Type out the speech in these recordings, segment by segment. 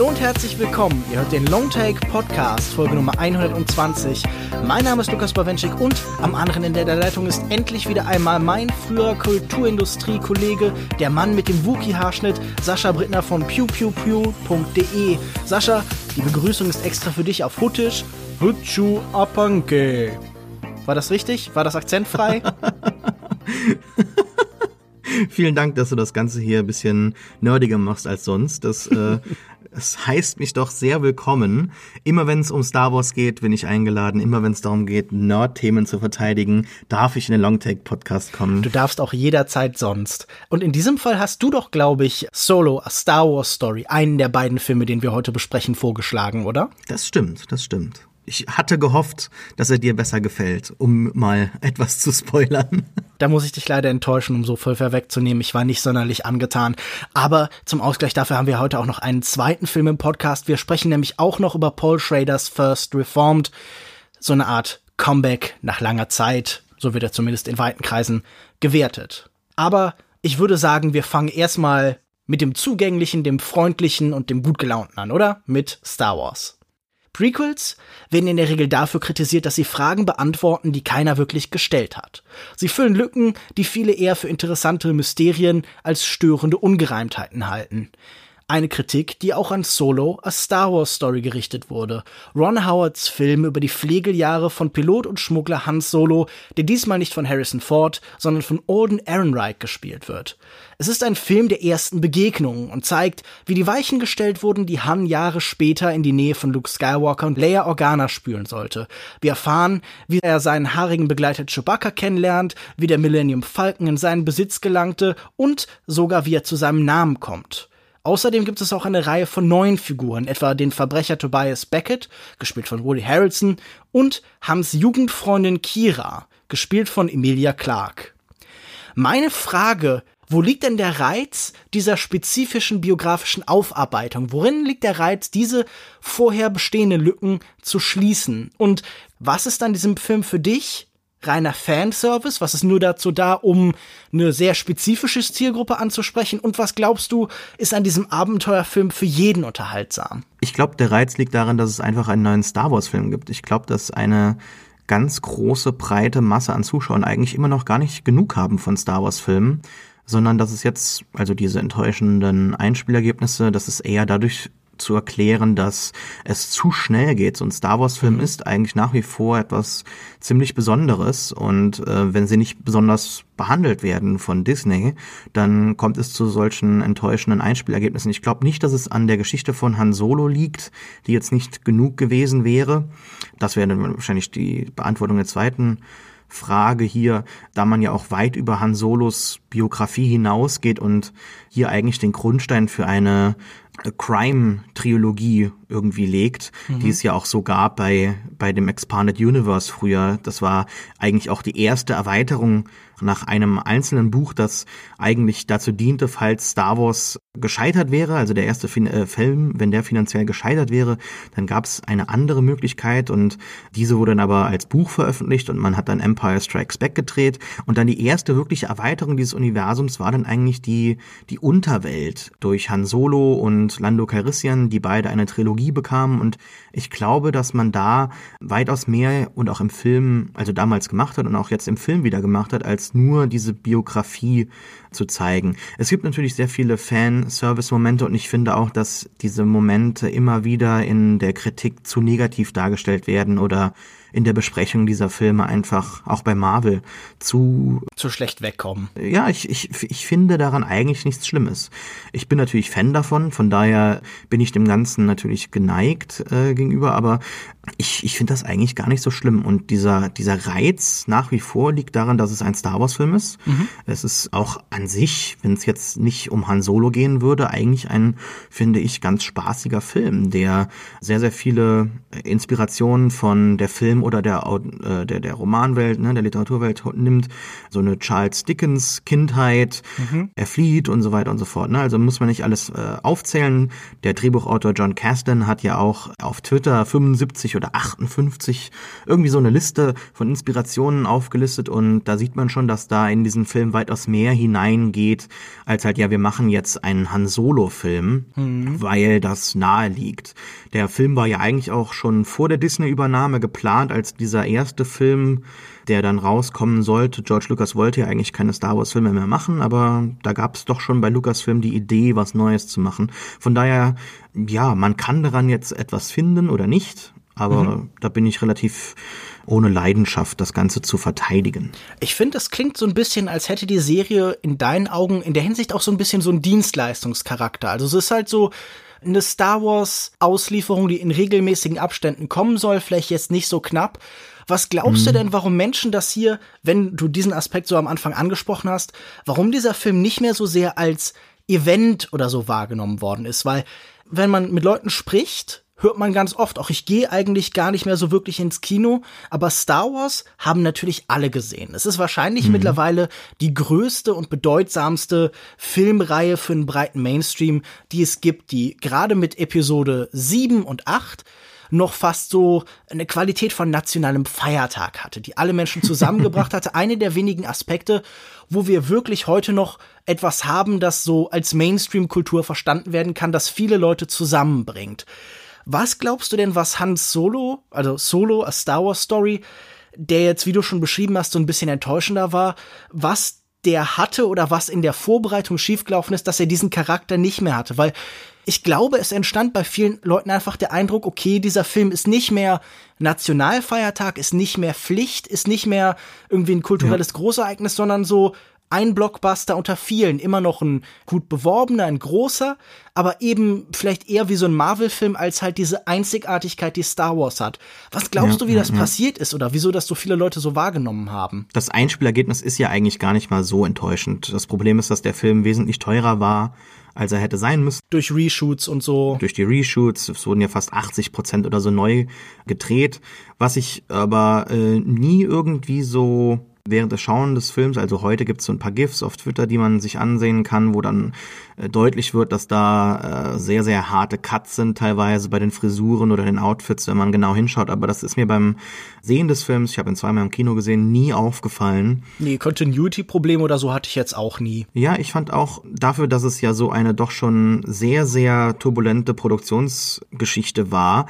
Hallo und herzlich willkommen. Ihr hört den Longtake Podcast, Folge Nummer 120. Mein Name ist Lukas Bawenschik und am anderen Ende der Leitung ist endlich wieder einmal mein früher Kulturindustrie-Kollege, der Mann mit dem Wookie-Haarschnitt, Sascha Brittner von pewpewpew.de. Sascha, die Begrüßung ist extra für dich auf Huttisch. Hutschu Apanke. War das richtig? War das akzentfrei? Vielen Dank, dass du das Ganze hier ein bisschen nerdiger machst als sonst. Das äh, es heißt mich doch sehr willkommen. Immer wenn es um Star Wars geht, bin ich eingeladen. Immer wenn es darum geht, Nerd-Themen zu verteidigen, darf ich in den Longtake-Podcast kommen. Du darfst auch jederzeit sonst. Und in diesem Fall hast du doch, glaube ich, Solo, A Star Wars Story, einen der beiden Filme, den wir heute besprechen, vorgeschlagen, oder? Das stimmt, das stimmt. Ich hatte gehofft, dass er dir besser gefällt, um mal etwas zu spoilern. Da muss ich dich leider enttäuschen, um so voll vorwegzunehmen. Ich war nicht sonderlich angetan. Aber zum Ausgleich dafür haben wir heute auch noch einen zweiten Film im Podcast. Wir sprechen nämlich auch noch über Paul Schraders First Reformed. So eine Art Comeback nach langer Zeit. So wird er zumindest in weiten Kreisen gewertet. Aber ich würde sagen, wir fangen erstmal mit dem Zugänglichen, dem Freundlichen und dem Gutgelaunten an, oder? Mit Star Wars. Prequels werden in der Regel dafür kritisiert, dass sie Fragen beantworten, die keiner wirklich gestellt hat. Sie füllen Lücken, die viele eher für interessante Mysterien als störende Ungereimtheiten halten. Eine Kritik, die auch an Solo, a Star Wars Story gerichtet wurde. Ron Howards Film über die Pflegeljahre von Pilot und Schmuggler Hans Solo, der diesmal nicht von Harrison Ford, sondern von Alden Ehrenreich gespielt wird. Es ist ein Film der ersten Begegnungen und zeigt, wie die Weichen gestellt wurden, die Han Jahre später in die Nähe von Luke Skywalker und Leia Organa spülen sollte. Wir erfahren, wie er seinen haarigen Begleiter Chewbacca kennenlernt, wie der Millennium Falcon in seinen Besitz gelangte und sogar wie er zu seinem Namen kommt. Außerdem gibt es auch eine Reihe von neuen Figuren, etwa den Verbrecher Tobias Beckett, gespielt von Woody Harrelson, und Hans Jugendfreundin Kira, gespielt von Emilia Clarke. Meine Frage, wo liegt denn der Reiz dieser spezifischen biografischen Aufarbeitung? Worin liegt der Reiz, diese vorher bestehenden Lücken zu schließen? Und was ist an diesem Film für dich reiner Fanservice? Was ist nur dazu da, um eine sehr spezifische Zielgruppe anzusprechen? Und was glaubst du, ist an diesem Abenteuerfilm für jeden unterhaltsam? Ich glaube, der Reiz liegt darin, dass es einfach einen neuen Star Wars-Film gibt. Ich glaube, dass eine ganz große, breite Masse an Zuschauern eigentlich immer noch gar nicht genug haben von Star Wars-Filmen, sondern dass es jetzt, also diese enttäuschenden Einspielergebnisse, dass es eher dadurch zu erklären, dass es zu schnell geht. So ein Star Wars-Film mhm. ist eigentlich nach wie vor etwas ziemlich Besonderes und äh, wenn sie nicht besonders behandelt werden von Disney, dann kommt es zu solchen enttäuschenden Einspielergebnissen. Ich glaube nicht, dass es an der Geschichte von Han Solo liegt, die jetzt nicht genug gewesen wäre. Das wäre dann wahrscheinlich die Beantwortung der zweiten Frage hier, da man ja auch weit über Han Solos Biografie hinausgeht und hier eigentlich den Grundstein für eine Crime-Trilogie irgendwie legt, mhm. die es ja auch so gab bei, bei dem Expanded Universe früher. Das war eigentlich auch die erste Erweiterung nach einem einzelnen Buch, das eigentlich dazu diente, falls Star Wars gescheitert wäre, also der erste fin äh, Film, wenn der finanziell gescheitert wäre, dann gab es eine andere Möglichkeit und diese wurde dann aber als Buch veröffentlicht und man hat dann Empire Strikes Back gedreht. Und dann die erste wirkliche Erweiterung dieses Universums war dann eigentlich die, die Unterwelt durch Han Solo und Lando Calrissian, die beide eine Trilogie bekamen. Und ich glaube, dass man da weitaus mehr und auch im Film, also damals gemacht hat und auch jetzt im Film wieder gemacht hat, als nur diese Biografie zu zeigen. Es gibt natürlich sehr viele Fan-Service-Momente und ich finde auch, dass diese Momente immer wieder in der Kritik zu negativ dargestellt werden oder in der Besprechung dieser Filme einfach auch bei Marvel zu zu schlecht wegkommen. Ja, ich, ich, ich finde daran eigentlich nichts Schlimmes. Ich bin natürlich Fan davon, von daher bin ich dem Ganzen natürlich geneigt äh, gegenüber, aber ich, ich finde das eigentlich gar nicht so schlimm. Und dieser, dieser Reiz nach wie vor liegt daran, dass es ein Star Wars-Film ist. Mhm. Es ist auch an sich, wenn es jetzt nicht um Han Solo gehen würde, eigentlich ein, finde ich, ganz spaßiger Film, der sehr, sehr viele Inspirationen von der Film- oder der, äh, der, der Romanwelt, ne, der Literaturwelt nimmt, so eine Charles Dickens Kindheit, mhm. er flieht und so weiter und so fort. Ne? Also muss man nicht alles äh, aufzählen. Der Drehbuchautor John Caston hat ja auch auf Twitter 75 oder 58 irgendwie so eine Liste von Inspirationen aufgelistet und da sieht man schon, dass da in diesen Film weitaus mehr hineingeht, als halt, ja, wir machen jetzt einen Han Solo-Film, mhm. weil das nahe liegt. Der Film war ja eigentlich auch schon vor der Disney-Übernahme geplant als dieser erste Film, der dann rauskommen sollte. George Lucas wollte ja eigentlich keine Star Wars-Filme mehr machen, aber da gab es doch schon bei Lucasfilm die Idee, was Neues zu machen. Von daher, ja, man kann daran jetzt etwas finden oder nicht, aber mhm. da bin ich relativ ohne Leidenschaft das Ganze zu verteidigen. Ich finde, das klingt so ein bisschen, als hätte die Serie in deinen Augen in der Hinsicht auch so ein bisschen so einen Dienstleistungscharakter. Also es ist halt so, eine Star Wars Auslieferung, die in regelmäßigen Abständen kommen soll, vielleicht jetzt nicht so knapp. Was glaubst mhm. du denn, warum Menschen das hier, wenn du diesen Aspekt so am Anfang angesprochen hast, warum dieser Film nicht mehr so sehr als Event oder so wahrgenommen worden ist? Weil, wenn man mit Leuten spricht, hört man ganz oft. Auch ich gehe eigentlich gar nicht mehr so wirklich ins Kino, aber Star Wars haben natürlich alle gesehen. Es ist wahrscheinlich mhm. mittlerweile die größte und bedeutsamste Filmreihe für einen breiten Mainstream, die es gibt, die gerade mit Episode 7 und 8 noch fast so eine Qualität von nationalem Feiertag hatte, die alle Menschen zusammengebracht hatte. Eine der wenigen Aspekte, wo wir wirklich heute noch etwas haben, das so als Mainstream-Kultur verstanden werden kann, das viele Leute zusammenbringt. Was glaubst du denn, was Hans Solo, also Solo, a Star Wars Story, der jetzt, wie du schon beschrieben hast, so ein bisschen enttäuschender war, was der hatte oder was in der Vorbereitung schiefgelaufen ist, dass er diesen Charakter nicht mehr hatte? Weil ich glaube, es entstand bei vielen Leuten einfach der Eindruck, okay, dieser Film ist nicht mehr Nationalfeiertag, ist nicht mehr Pflicht, ist nicht mehr irgendwie ein kulturelles ja. Großereignis, sondern so, ein Blockbuster unter vielen, immer noch ein gut beworbener, ein großer, aber eben vielleicht eher wie so ein Marvel-Film als halt diese Einzigartigkeit, die Star Wars hat. Was glaubst ja, du, wie ja, das ja. passiert ist oder wieso das so viele Leute so wahrgenommen haben? Das Einspielergebnis ist ja eigentlich gar nicht mal so enttäuschend. Das Problem ist, dass der Film wesentlich teurer war, als er hätte sein müssen. Durch Reshoots und so. Durch die Reshoots. Es wurden ja fast 80 Prozent oder so neu gedreht. Was ich aber äh, nie irgendwie so während des Schauen des Films, also heute gibt es so ein paar GIFs auf Twitter, die man sich ansehen kann, wo dann äh, deutlich wird, dass da äh, sehr, sehr harte Cuts sind, teilweise bei den Frisuren oder den Outfits, wenn man genau hinschaut. Aber das ist mir beim Sehen des Films, ich habe ihn zweimal im Kino gesehen, nie aufgefallen. Nee, Continuity-Probleme oder so hatte ich jetzt auch nie. Ja, ich fand auch dafür, dass es ja so eine doch schon sehr, sehr turbulente Produktionsgeschichte war,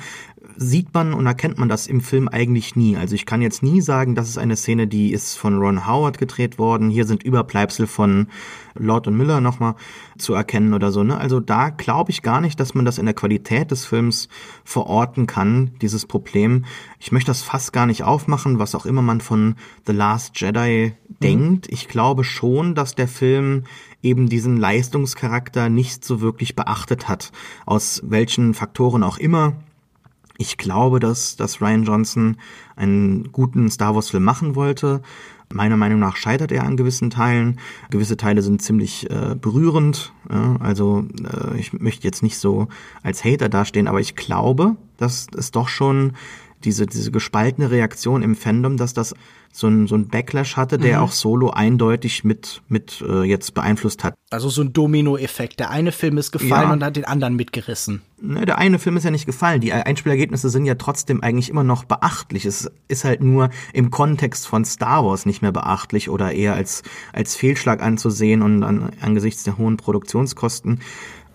sieht man und erkennt man das im Film eigentlich nie. Also ich kann jetzt nie sagen, das ist eine Szene, die ist von Ron Howard gedreht worden. Hier sind Überbleibsel von Lord und Miller nochmal zu erkennen oder so. Ne? Also da glaube ich gar nicht, dass man das in der Qualität des Films verorten kann, dieses Problem. Ich möchte das fast gar nicht aufmachen, was auch immer man von The Last Jedi mhm. denkt. Ich glaube schon, dass der Film eben diesen Leistungscharakter nicht so wirklich beachtet hat. Aus welchen Faktoren auch immer ich glaube, dass, dass Ryan Johnson einen guten Star Wars-Film machen wollte. Meiner Meinung nach scheitert er an gewissen Teilen. Gewisse Teile sind ziemlich äh, berührend. Ja, also äh, ich möchte jetzt nicht so als Hater dastehen, aber ich glaube, dass es doch schon diese, diese gespaltene Reaktion im Fandom, dass das so ein, so ein Backlash hatte, der mhm. auch Solo eindeutig mit, mit äh, jetzt beeinflusst hat. Also so ein Domino-Effekt. Der eine Film ist gefallen ja. und hat den anderen mitgerissen. Ne, der eine Film ist ja nicht gefallen. Die Einspielergebnisse sind ja trotzdem eigentlich immer noch beachtlich. Es ist halt nur im Kontext von Star Wars nicht mehr beachtlich oder eher als, als Fehlschlag anzusehen und an, angesichts der hohen Produktionskosten.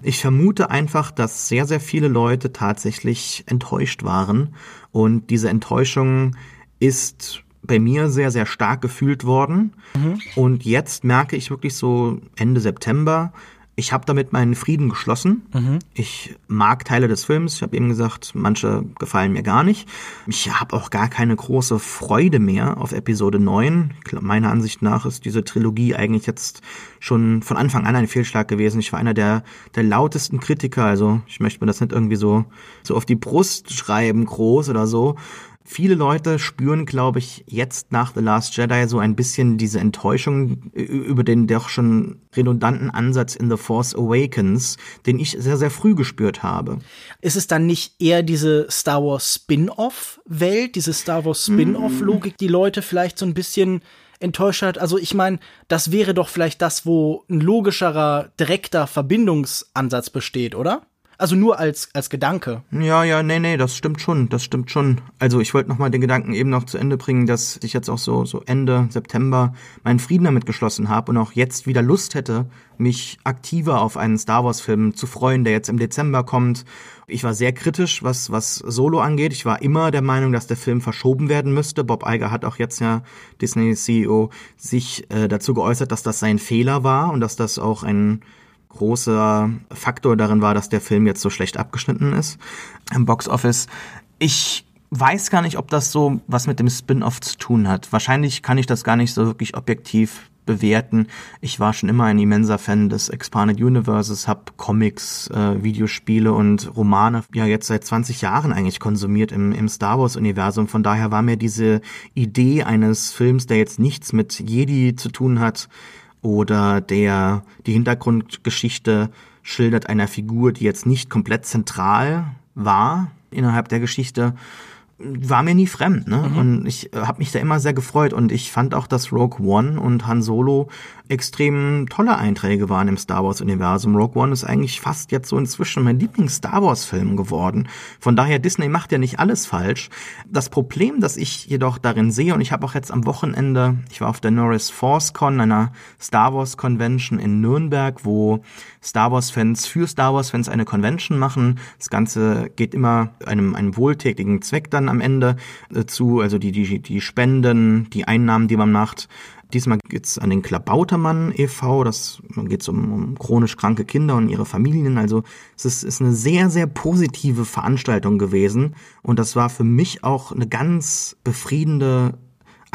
Ich vermute einfach, dass sehr, sehr viele Leute tatsächlich enttäuscht waren. Und diese Enttäuschung ist bei mir sehr, sehr stark gefühlt worden. Mhm. Und jetzt merke ich wirklich so Ende September, ich habe damit meinen Frieden geschlossen. Mhm. Ich mag Teile des Films. Ich habe eben gesagt, manche gefallen mir gar nicht. Ich habe auch gar keine große Freude mehr auf Episode 9. Meiner Ansicht nach ist diese Trilogie eigentlich jetzt schon von Anfang an ein Fehlschlag gewesen. Ich war einer der, der lautesten Kritiker. Also ich möchte mir das nicht irgendwie so, so auf die Brust schreiben, groß oder so. Viele Leute spüren, glaube ich, jetzt nach The Last Jedi so ein bisschen diese Enttäuschung über den doch schon redundanten Ansatz in The Force Awakens, den ich sehr, sehr früh gespürt habe. Ist es dann nicht eher diese Star Wars Spin-off-Welt, diese Star Wars Spin-off-Logik, die Leute vielleicht so ein bisschen enttäuscht hat? Also ich meine, das wäre doch vielleicht das, wo ein logischerer, direkter Verbindungsansatz besteht, oder? Also nur als, als Gedanke. Ja, ja, nee, nee, das stimmt schon, das stimmt schon. Also ich wollte nochmal den Gedanken eben noch zu Ende bringen, dass ich jetzt auch so, so Ende September meinen Frieden damit geschlossen habe und auch jetzt wieder Lust hätte, mich aktiver auf einen Star Wars Film zu freuen, der jetzt im Dezember kommt. Ich war sehr kritisch, was, was Solo angeht. Ich war immer der Meinung, dass der Film verschoben werden müsste. Bob Iger hat auch jetzt ja, Disney CEO, sich äh, dazu geäußert, dass das sein Fehler war und dass das auch ein großer Faktor darin war, dass der Film jetzt so schlecht abgeschnitten ist im Box Office. Ich weiß gar nicht, ob das so was mit dem Spin-off zu tun hat. Wahrscheinlich kann ich das gar nicht so wirklich objektiv bewerten. Ich war schon immer ein immenser Fan des Expanded Universes, habe Comics, äh, Videospiele und Romane ja jetzt seit 20 Jahren eigentlich konsumiert im, im Star Wars Universum. Von daher war mir diese Idee eines Films, der jetzt nichts mit Jedi zu tun hat, oder der die Hintergrundgeschichte schildert einer Figur, die jetzt nicht komplett zentral war innerhalb der Geschichte, war mir nie fremd, ne? Mhm. Und ich äh, habe mich da immer sehr gefreut und ich fand auch, dass Rogue One und Han Solo extrem tolle Einträge waren im Star Wars Universum. Rogue One ist eigentlich fast jetzt so inzwischen mein Lieblings Star Wars Film geworden. Von daher Disney macht ja nicht alles falsch. Das Problem, das ich jedoch darin sehe und ich habe auch jetzt am Wochenende, ich war auf der Norris Force Con, einer Star Wars Convention in Nürnberg, wo Star Wars Fans für Star Wars Fans eine Convention machen. Das Ganze geht immer einem einem wohltätigen Zweck dann am Ende äh, zu, also die die die Spenden, die Einnahmen, die man macht Diesmal geht's an den Klabautermann e.V., das geht um, um chronisch kranke Kinder und ihre Familien. Also es ist, ist eine sehr, sehr positive Veranstaltung gewesen. Und das war für mich auch eine ganz befriedende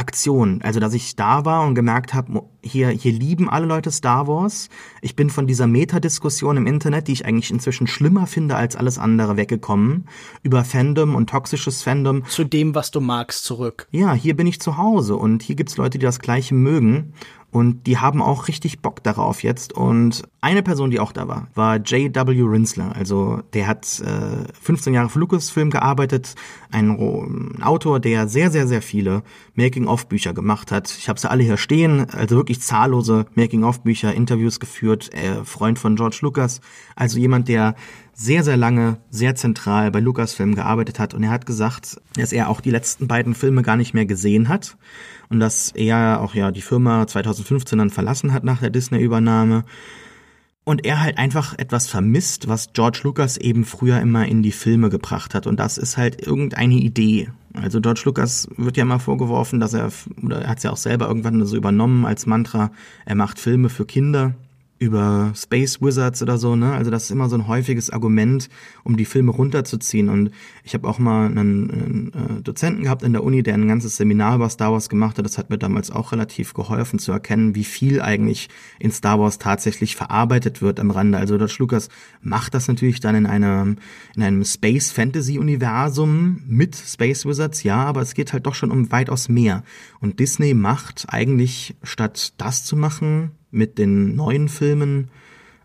Aktion. Also, dass ich da war und gemerkt habe, hier, hier lieben alle Leute Star Wars. Ich bin von dieser Metadiskussion im Internet, die ich eigentlich inzwischen schlimmer finde als alles andere, weggekommen. Über Fandom und toxisches Fandom. Zu dem, was du magst, zurück. Ja, hier bin ich zu Hause und hier gibt's Leute, die das Gleiche mögen. Und die haben auch richtig Bock darauf jetzt. Und eine Person, die auch da war, war J.W. Rinsler. Also der hat äh, 15 Jahre für Lucasfilm gearbeitet, ein, ein Autor, der sehr, sehr, sehr viele Making-of-Bücher gemacht hat. Ich habe sie alle hier stehen, also wirklich zahllose Making-of-Bücher, Interviews geführt, äh, Freund von George Lucas. Also jemand, der sehr, sehr lange, sehr zentral bei Lucasfilm gearbeitet hat. Und er hat gesagt, dass er auch die letzten beiden Filme gar nicht mehr gesehen hat und dass er auch ja die Firma 2015 dann verlassen hat nach der Disney-Übernahme. Und er halt einfach etwas vermisst, was George Lucas eben früher immer in die Filme gebracht hat. Und das ist halt irgendeine Idee. Also George Lucas wird ja immer vorgeworfen, dass er, oder er hat es ja auch selber irgendwann so übernommen als Mantra, er macht Filme für Kinder über Space Wizards oder so, ne? Also das ist immer so ein häufiges Argument, um die Filme runterzuziehen. Und ich habe auch mal einen, einen äh, Dozenten gehabt in der Uni, der ein ganzes Seminar über Star Wars gemacht hat. Das hat mir damals auch relativ geholfen zu erkennen, wie viel eigentlich in Star Wars tatsächlich verarbeitet wird am Rande. Also George Lucas macht das natürlich dann in einem in einem Space Fantasy Universum mit Space Wizards, ja, aber es geht halt doch schon um weitaus mehr. Und Disney macht eigentlich statt das zu machen, mit den neuen Filmen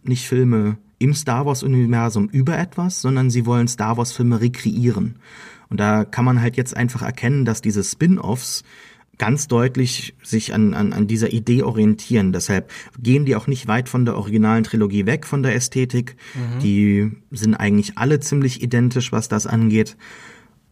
nicht Filme im Star Wars-Universum über etwas, sondern sie wollen Star Wars-Filme rekreieren. Und da kann man halt jetzt einfach erkennen, dass diese Spin-offs ganz deutlich sich an, an, an dieser Idee orientieren. Deshalb gehen die auch nicht weit von der originalen Trilogie weg, von der Ästhetik. Mhm. Die sind eigentlich alle ziemlich identisch, was das angeht.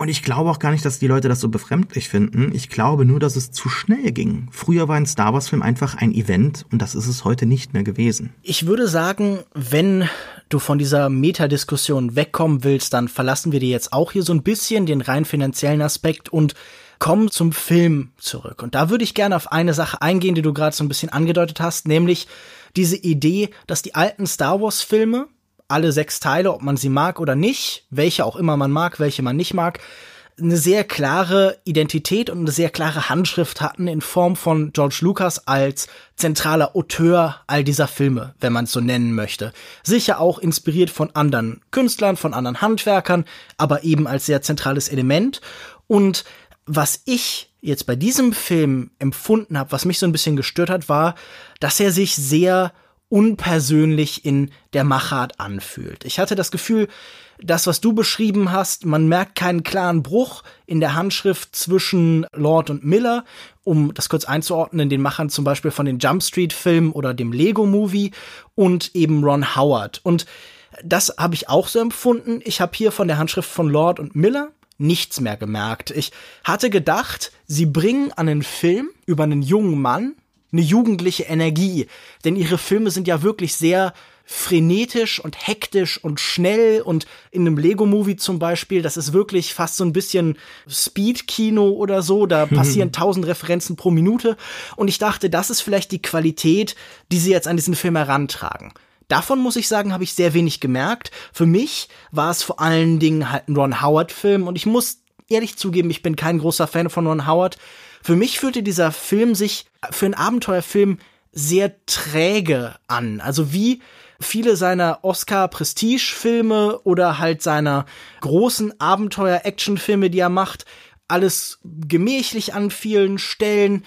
Und ich glaube auch gar nicht, dass die Leute das so befremdlich finden. Ich glaube nur, dass es zu schnell ging. Früher war ein Star Wars-Film einfach ein Event und das ist es heute nicht mehr gewesen. Ich würde sagen, wenn du von dieser Metadiskussion wegkommen willst, dann verlassen wir dir jetzt auch hier so ein bisschen den rein finanziellen Aspekt und kommen zum Film zurück. Und da würde ich gerne auf eine Sache eingehen, die du gerade so ein bisschen angedeutet hast, nämlich diese Idee, dass die alten Star Wars-Filme alle sechs Teile, ob man sie mag oder nicht, welche auch immer man mag, welche man nicht mag, eine sehr klare Identität und eine sehr klare Handschrift hatten in Form von George Lucas als zentraler Auteur all dieser Filme, wenn man es so nennen möchte. Sicher auch inspiriert von anderen Künstlern, von anderen Handwerkern, aber eben als sehr zentrales Element. Und Was ich jetzt bei diesem Film empfunden habe, was mich so ein bisschen gestört hat, war, dass er sich sehr unpersönlich in der Machart anfühlt. Ich hatte das Gefühl, das, was du beschrieben hast, man merkt keinen klaren Bruch in der Handschrift zwischen Lord und Miller, um das kurz einzuordnen, den Machern zum Beispiel von den Jump Street Filmen oder dem Lego Movie und eben Ron Howard. Und das habe ich auch so empfunden. Ich habe hier von der Handschrift von Lord und Miller nichts mehr gemerkt. Ich hatte gedacht, sie bringen an einen Film über einen jungen Mann eine jugendliche Energie, denn ihre Filme sind ja wirklich sehr frenetisch und hektisch und schnell und in einem Lego-Movie zum Beispiel, das ist wirklich fast so ein bisschen Speed-Kino oder so, da passieren tausend Referenzen pro Minute und ich dachte, das ist vielleicht die Qualität, die sie jetzt an diesen Film herantragen. Davon muss ich sagen, habe ich sehr wenig gemerkt. Für mich war es vor allen Dingen halt ein Ron Howard-Film und ich muss ehrlich zugeben, ich bin kein großer Fan von Ron Howard. Für mich fühlte dieser Film sich für einen Abenteuerfilm sehr träge an. Also wie viele seiner Oscar-Prestige-Filme oder halt seiner großen Abenteuer-Action-Filme, die er macht, alles gemächlich an vielen Stellen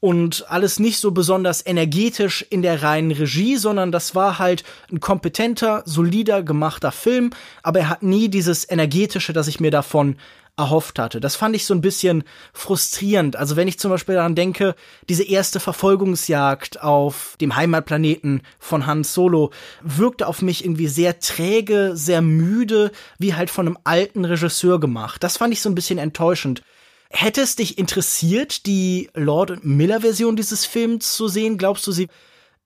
und alles nicht so besonders energetisch in der reinen Regie, sondern das war halt ein kompetenter, solider gemachter Film, aber er hat nie dieses energetische, das ich mir davon erhofft hatte. Das fand ich so ein bisschen frustrierend. Also wenn ich zum Beispiel daran denke, diese erste Verfolgungsjagd auf dem Heimatplaneten von Han Solo wirkte auf mich irgendwie sehr träge, sehr müde, wie halt von einem alten Regisseur gemacht. Das fand ich so ein bisschen enttäuschend. Hätte es dich interessiert, die Lord und Miller Version dieses Films zu sehen? Glaubst du, sie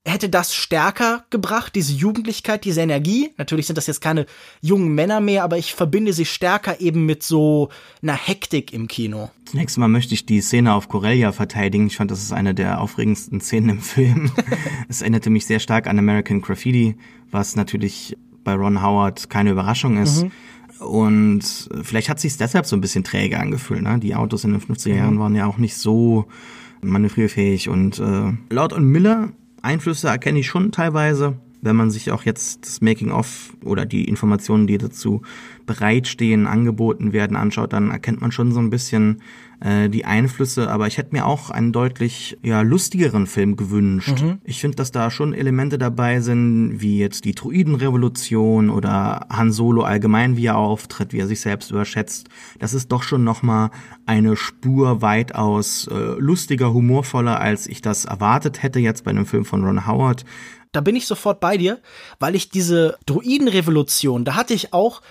hätte das stärker gebracht, diese Jugendlichkeit, diese Energie. Natürlich sind das jetzt keine jungen Männer mehr, aber ich verbinde sie stärker eben mit so einer Hektik im Kino. Zunächst mal möchte ich die Szene auf Corellia verteidigen. Ich fand, das ist eine der aufregendsten Szenen im Film. es erinnerte mich sehr stark an American Graffiti, was natürlich bei Ron Howard keine Überraschung ist. Mhm. Und vielleicht hat sich deshalb so ein bisschen träge angefühlt. Ne? Die Autos in den 50er Jahren mhm. waren ja auch nicht so manövrierfähig. Und äh, Lord und Miller Einflüsse erkenne ich schon teilweise, wenn man sich auch jetzt das Making-of oder die Informationen, die dazu bereitstehen, angeboten werden, anschaut, dann erkennt man schon so ein bisschen äh, die Einflüsse. Aber ich hätte mir auch einen deutlich ja, lustigeren Film gewünscht. Mhm. Ich finde, dass da schon Elemente dabei sind, wie jetzt die Druidenrevolution oder Han Solo allgemein, wie er auftritt, wie er sich selbst überschätzt. Das ist doch schon nochmal eine Spur weitaus äh, lustiger, humorvoller, als ich das erwartet hätte jetzt bei einem Film von Ron Howard da bin ich sofort bei dir, weil ich diese Druidenrevolution, da hatte ich auch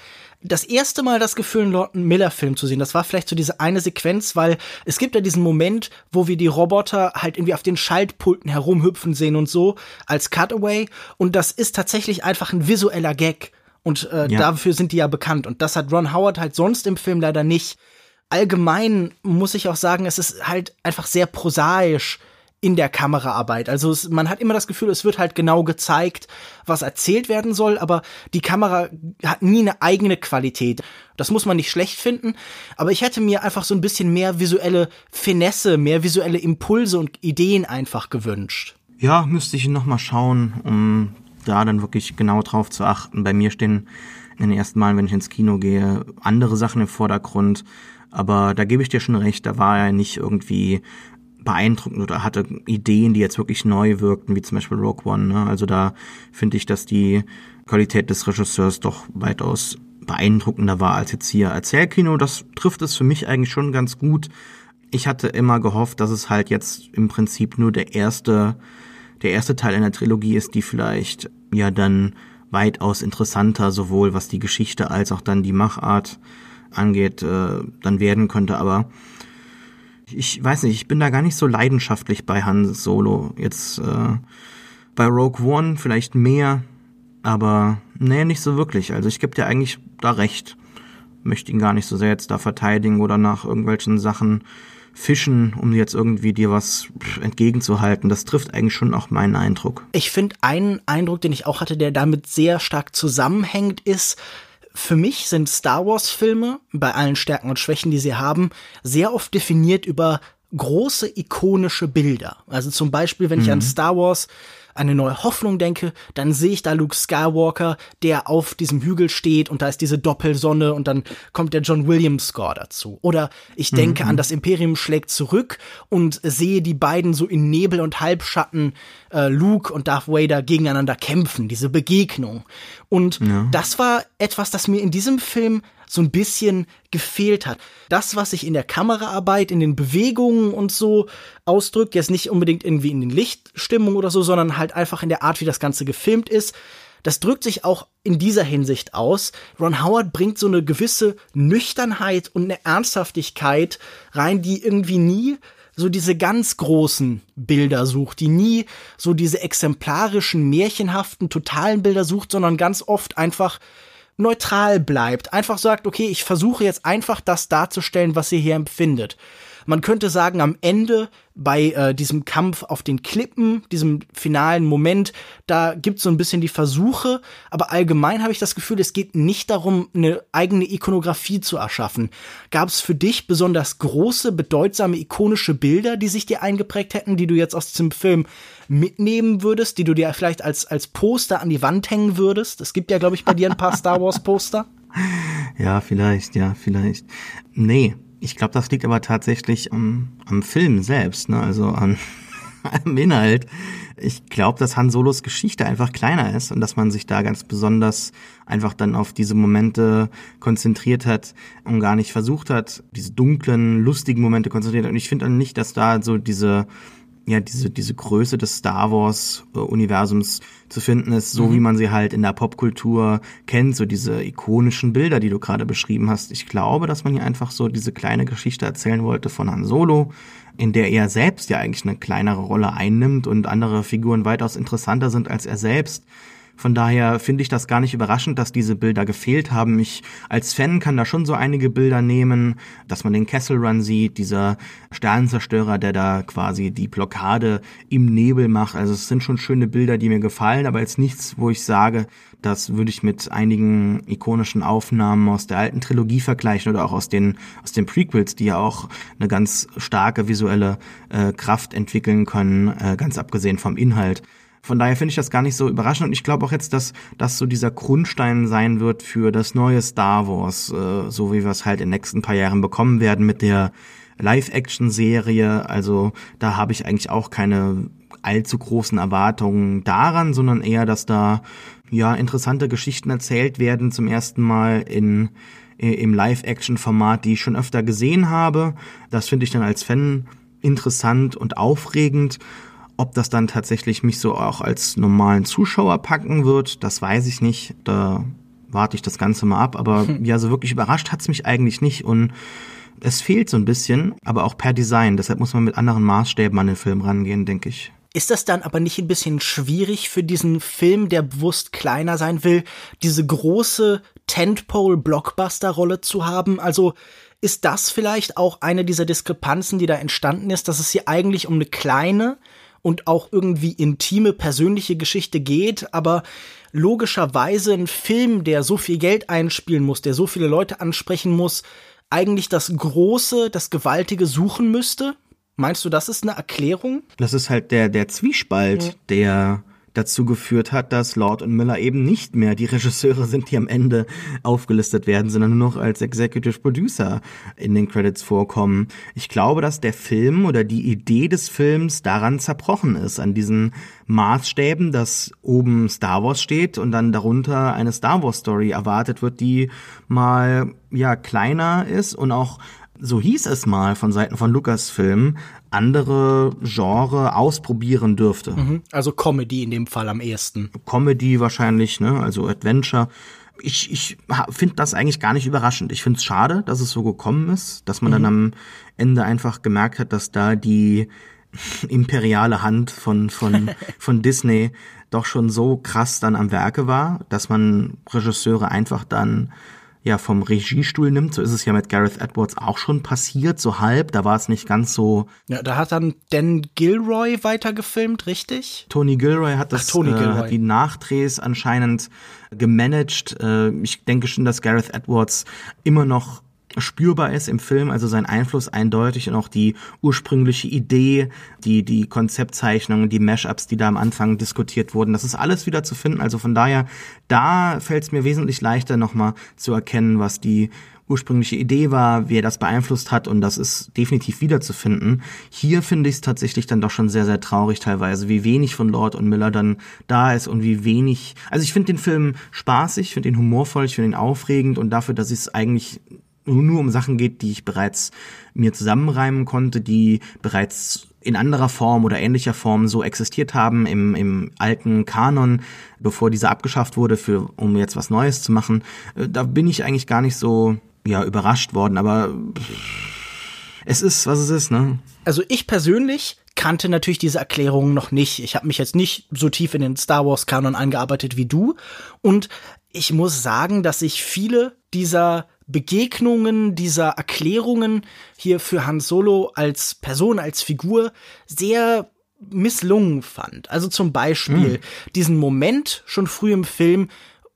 das erste Mal das Gefühl, einen Lord Miller-Film zu sehen. Das war vielleicht so diese eine Sequenz, weil es gibt ja diesen Moment, wo wir die Roboter halt irgendwie auf den Schaltpulten herumhüpfen sehen und so als Cutaway. Und das ist tatsächlich einfach ein visueller Gag. Und äh, ja. dafür sind die ja bekannt. Und das hat Ron Howard halt sonst im Film leider nicht. Allgemein muss ich auch sagen, es ist halt einfach sehr prosaisch in der Kameraarbeit. Also es, man hat immer das Gefühl, es wird halt genau gezeigt, was erzählt werden soll, aber die Kamera hat nie eine eigene Qualität. Das muss man nicht schlecht finden, aber ich hätte mir einfach so ein bisschen mehr visuelle Finesse, mehr visuelle Impulse und Ideen einfach gewünscht. Ja, müsste ich noch mal schauen, um da dann wirklich genau drauf zu achten. Bei mir stehen in den ersten Malen, wenn ich ins Kino gehe, andere Sachen im Vordergrund. Aber da gebe ich dir schon recht, da war er nicht irgendwie beeindruckend oder hatte Ideen, die jetzt wirklich neu wirkten, wie zum Beispiel Rogue One. Ne? Also da finde ich, dass die Qualität des Regisseurs doch weitaus beeindruckender war als jetzt hier Erzählkino. Das trifft es für mich eigentlich schon ganz gut. Ich hatte immer gehofft, dass es halt jetzt im Prinzip nur der erste, der erste Teil einer Trilogie ist, die vielleicht ja dann weitaus interessanter, sowohl was die Geschichte als auch dann die Machart angeht, äh, dann werden könnte. Aber ich weiß nicht, ich bin da gar nicht so leidenschaftlich bei Han Solo. Jetzt äh, bei Rogue One vielleicht mehr, aber nee, nicht so wirklich. Also ich gebe dir eigentlich da recht. Möchte ihn gar nicht so sehr jetzt da verteidigen oder nach irgendwelchen Sachen fischen, um jetzt irgendwie dir was entgegenzuhalten. Das trifft eigentlich schon auch meinen Eindruck. Ich finde, einen Eindruck, den ich auch hatte, der damit sehr stark zusammenhängt, ist, für mich sind Star Wars-Filme, bei allen Stärken und Schwächen, die sie haben, sehr oft definiert über große ikonische Bilder. Also zum Beispiel, wenn mhm. ich an Star Wars eine neue Hoffnung denke, dann sehe ich da Luke Skywalker, der auf diesem Hügel steht und da ist diese Doppelsonne und dann kommt der John Williams Score dazu. Oder ich denke mhm. an das Imperium schlägt zurück und sehe die beiden so in Nebel und Halbschatten äh, Luke und Darth Vader gegeneinander kämpfen, diese Begegnung. Und ja. das war etwas, das mir in diesem Film so ein bisschen gefehlt hat. Das, was sich in der Kameraarbeit, in den Bewegungen und so ausdrückt, jetzt nicht unbedingt irgendwie in den Lichtstimmung oder so, sondern halt einfach in der Art, wie das Ganze gefilmt ist, das drückt sich auch in dieser Hinsicht aus. Ron Howard bringt so eine gewisse Nüchternheit und eine Ernsthaftigkeit rein, die irgendwie nie so diese ganz großen Bilder sucht, die nie so diese exemplarischen, märchenhaften, totalen Bilder sucht, sondern ganz oft einfach neutral bleibt, einfach sagt, okay, ich versuche jetzt einfach das darzustellen, was ihr hier empfindet. Man könnte sagen, am Ende bei äh, diesem Kampf auf den Klippen, diesem finalen Moment, da gibt's so ein bisschen die Versuche, aber allgemein habe ich das Gefühl, es geht nicht darum, eine eigene Ikonografie zu erschaffen. Gab es für dich besonders große, bedeutsame, ikonische Bilder, die sich dir eingeprägt hätten, die du jetzt aus diesem Film mitnehmen würdest, die du dir vielleicht als, als Poster an die Wand hängen würdest? Es gibt ja, glaube ich, bei dir ein paar Star Wars Poster. Ja, vielleicht, ja, vielleicht. Nee, ich glaube, das liegt aber tatsächlich am, am Film selbst, ne? also an, am Inhalt. Ich glaube, dass Han Solos Geschichte einfach kleiner ist und dass man sich da ganz besonders einfach dann auf diese Momente konzentriert hat und gar nicht versucht hat, diese dunklen, lustigen Momente konzentriert hat. Und ich finde dann nicht, dass da so diese ja diese diese Größe des Star Wars Universums zu finden ist, so mhm. wie man sie halt in der Popkultur kennt, so diese ikonischen Bilder, die du gerade beschrieben hast. Ich glaube, dass man hier einfach so diese kleine Geschichte erzählen wollte von Han Solo, in der er selbst ja eigentlich eine kleinere Rolle einnimmt und andere Figuren weitaus interessanter sind als er selbst. Von daher finde ich das gar nicht überraschend, dass diese Bilder gefehlt haben. Ich als Fan kann da schon so einige Bilder nehmen, dass man den Kessel Run sieht, dieser Sternenzerstörer, der da quasi die Blockade im Nebel macht. Also es sind schon schöne Bilder, die mir gefallen, aber jetzt nichts, wo ich sage, das würde ich mit einigen ikonischen Aufnahmen aus der alten Trilogie vergleichen oder auch aus den aus den Prequels, die ja auch eine ganz starke visuelle äh, Kraft entwickeln können, äh, ganz abgesehen vom Inhalt. Von daher finde ich das gar nicht so überraschend und ich glaube auch jetzt, dass das so dieser Grundstein sein wird für das neue Star Wars, äh, so wie wir es halt in den nächsten paar Jahren bekommen werden mit der Live-Action-Serie. Also da habe ich eigentlich auch keine allzu großen Erwartungen daran, sondern eher, dass da ja interessante Geschichten erzählt werden zum ersten Mal in im Live-Action-Format, die ich schon öfter gesehen habe. Das finde ich dann als Fan interessant und aufregend. Ob das dann tatsächlich mich so auch als normalen Zuschauer packen wird, das weiß ich nicht. Da warte ich das Ganze mal ab. Aber hm. ja, so wirklich überrascht hat's mich eigentlich nicht. Und es fehlt so ein bisschen, aber auch per Design. Deshalb muss man mit anderen Maßstäben an den Film rangehen, denke ich. Ist das dann aber nicht ein bisschen schwierig für diesen Film, der bewusst kleiner sein will, diese große Tentpole-Blockbuster-Rolle zu haben? Also ist das vielleicht auch eine dieser Diskrepanzen, die da entstanden ist, dass es hier eigentlich um eine kleine, und auch irgendwie intime, persönliche Geschichte geht, aber logischerweise ein Film, der so viel Geld einspielen muss, der so viele Leute ansprechen muss, eigentlich das Große, das Gewaltige suchen müsste? Meinst du, das ist eine Erklärung? Das ist halt der, der Zwiespalt, ja. der dazu geführt hat, dass Lord und Miller eben nicht mehr die Regisseure sind, die am Ende aufgelistet werden, sondern nur noch als Executive Producer in den Credits vorkommen. Ich glaube, dass der Film oder die Idee des Films daran zerbrochen ist, an diesen Maßstäben, dass oben Star Wars steht und dann darunter eine Star Wars Story erwartet wird, die mal ja kleiner ist und auch so hieß es mal von Seiten von Lucasfilm, andere Genre ausprobieren dürfte. Mhm, also Comedy in dem Fall am ehesten. Comedy wahrscheinlich, ne? Also Adventure. Ich, ich finde das eigentlich gar nicht überraschend. Ich finde es schade, dass es so gekommen ist, dass man mhm. dann am Ende einfach gemerkt hat, dass da die imperiale Hand von, von, von Disney doch schon so krass dann am Werke war, dass man Regisseure einfach dann ja vom Regiestuhl nimmt. So ist es ja mit Gareth Edwards auch schon passiert, so halb. Da war es nicht ganz so. Ja, da hat dann Dan Gilroy weitergefilmt, richtig? Tony Gilroy hat das, Ach, Tony Gilroy. Äh, hat die Nachdrehs anscheinend gemanagt. Äh, ich denke schon, dass Gareth Edwards immer noch spürbar ist im Film, also sein Einfluss eindeutig und auch die ursprüngliche Idee, die, die Konzeptzeichnungen, die Mashups, die da am Anfang diskutiert wurden, das ist alles wieder zu finden. Also von daher, da fällt es mir wesentlich leichter nochmal zu erkennen, was die ursprüngliche Idee war, wie er das beeinflusst hat und das ist definitiv wiederzufinden. Hier finde ich es tatsächlich dann doch schon sehr, sehr traurig teilweise, wie wenig von Lord und Miller dann da ist und wie wenig. Also ich finde den Film spaßig, ich finde ihn humorvoll, ich finde ihn aufregend und dafür, dass es eigentlich nur um Sachen geht, die ich bereits mir zusammenreimen konnte, die bereits in anderer Form oder ähnlicher Form so existiert haben im, im alten Kanon, bevor dieser abgeschafft wurde, für, um jetzt was Neues zu machen. Äh, da bin ich eigentlich gar nicht so ja, überrascht worden, aber es ist, was es ist, ne? Also ich persönlich kannte natürlich diese Erklärungen noch nicht. Ich habe mich jetzt nicht so tief in den Star Wars Kanon eingearbeitet wie du und ich muss sagen, dass ich viele dieser Begegnungen, dieser Erklärungen hier für Han Solo als Person, als Figur sehr misslungen fand. Also zum Beispiel mhm. diesen Moment schon früh im Film,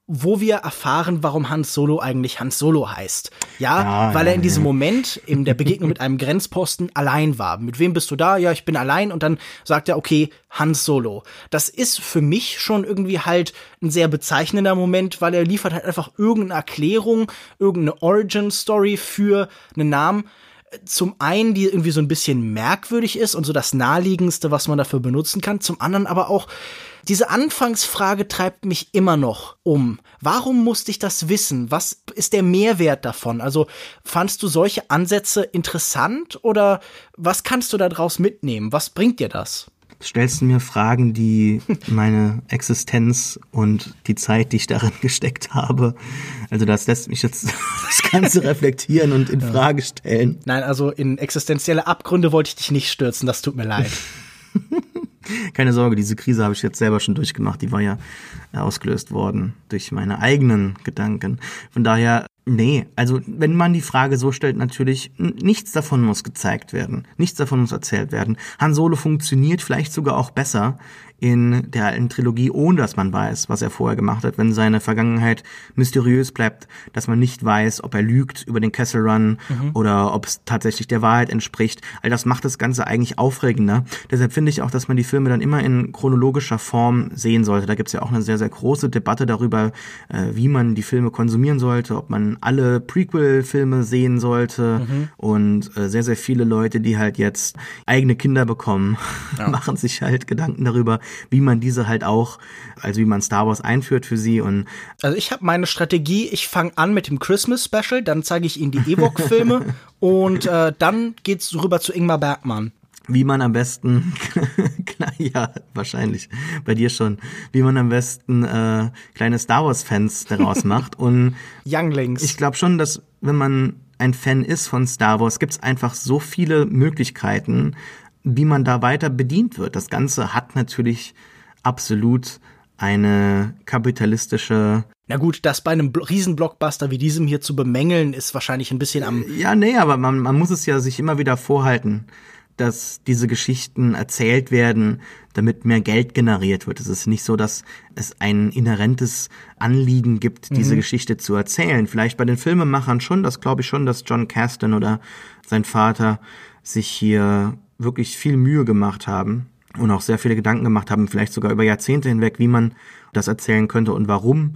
wo wir erfahren, warum Hans Solo eigentlich Hans Solo heißt. Ja, ja weil er in diesem ja. Moment in der Begegnung mit einem Grenzposten allein war. Mit wem bist du da? Ja, ich bin allein. Und dann sagt er, okay, Hans Solo. Das ist für mich schon irgendwie halt ein sehr bezeichnender Moment, weil er liefert halt einfach irgendeine Erklärung, irgendeine Origin-Story für einen Namen, zum einen, die irgendwie so ein bisschen merkwürdig ist und so das naheliegendste, was man dafür benutzen kann, zum anderen aber auch diese Anfangsfrage treibt mich immer noch um. Warum musste ich das wissen? Was ist der Mehrwert davon? Also fandst du solche Ansätze interessant oder was kannst du daraus mitnehmen? Was bringt dir das? stellst du mir Fragen, die meine Existenz und die Zeit, die ich darin gesteckt habe. Also das lässt mich jetzt das Ganze reflektieren und in Frage stellen. Nein, also in existenzielle Abgründe wollte ich dich nicht stürzen, das tut mir leid. Keine Sorge, diese Krise habe ich jetzt selber schon durchgemacht. Die war ja ausgelöst worden durch meine eigenen Gedanken. Von daher Nee, also wenn man die Frage so stellt, natürlich, nichts davon muss gezeigt werden, nichts davon muss erzählt werden. Han Solo funktioniert vielleicht sogar auch besser in der alten Trilogie, ohne dass man weiß, was er vorher gemacht hat, wenn seine Vergangenheit mysteriös bleibt, dass man nicht weiß, ob er lügt über den Kessel Run mhm. oder ob es tatsächlich der Wahrheit entspricht. All das macht das Ganze eigentlich aufregender. Deshalb finde ich auch, dass man die Filme dann immer in chronologischer Form sehen sollte. Da gibt es ja auch eine sehr, sehr große Debatte darüber, äh, wie man die Filme konsumieren sollte, ob man alle Prequel-Filme sehen sollte mhm. und äh, sehr, sehr viele Leute, die halt jetzt eigene Kinder bekommen, ja. machen sich halt Gedanken darüber, wie man diese halt auch, also wie man Star Wars einführt für sie und also ich habe meine Strategie, ich fange an mit dem Christmas Special, dann zeige ich ihnen die Ewok-Filme und äh, dann geht's rüber zu Ingmar Bergmann wie man am besten, ja, wahrscheinlich, bei dir schon, wie man am besten äh, kleine Star Wars-Fans daraus macht. Und Younglings. Ich glaube schon, dass wenn man ein Fan ist von Star Wars, gibt es einfach so viele Möglichkeiten, wie man da weiter bedient wird. Das Ganze hat natürlich absolut eine kapitalistische na gut, das bei einem Riesenblockbuster wie diesem hier zu bemängeln, ist wahrscheinlich ein bisschen am. Ja, nee, aber man, man muss es ja sich immer wieder vorhalten, dass diese Geschichten erzählt werden, damit mehr Geld generiert wird. Es ist nicht so, dass es ein inhärentes Anliegen gibt, diese mhm. Geschichte zu erzählen. Vielleicht bei den Filmemachern schon, das glaube ich schon, dass John Caston oder sein Vater sich hier wirklich viel Mühe gemacht haben und auch sehr viele Gedanken gemacht haben, vielleicht sogar über Jahrzehnte hinweg, wie man das erzählen könnte und warum.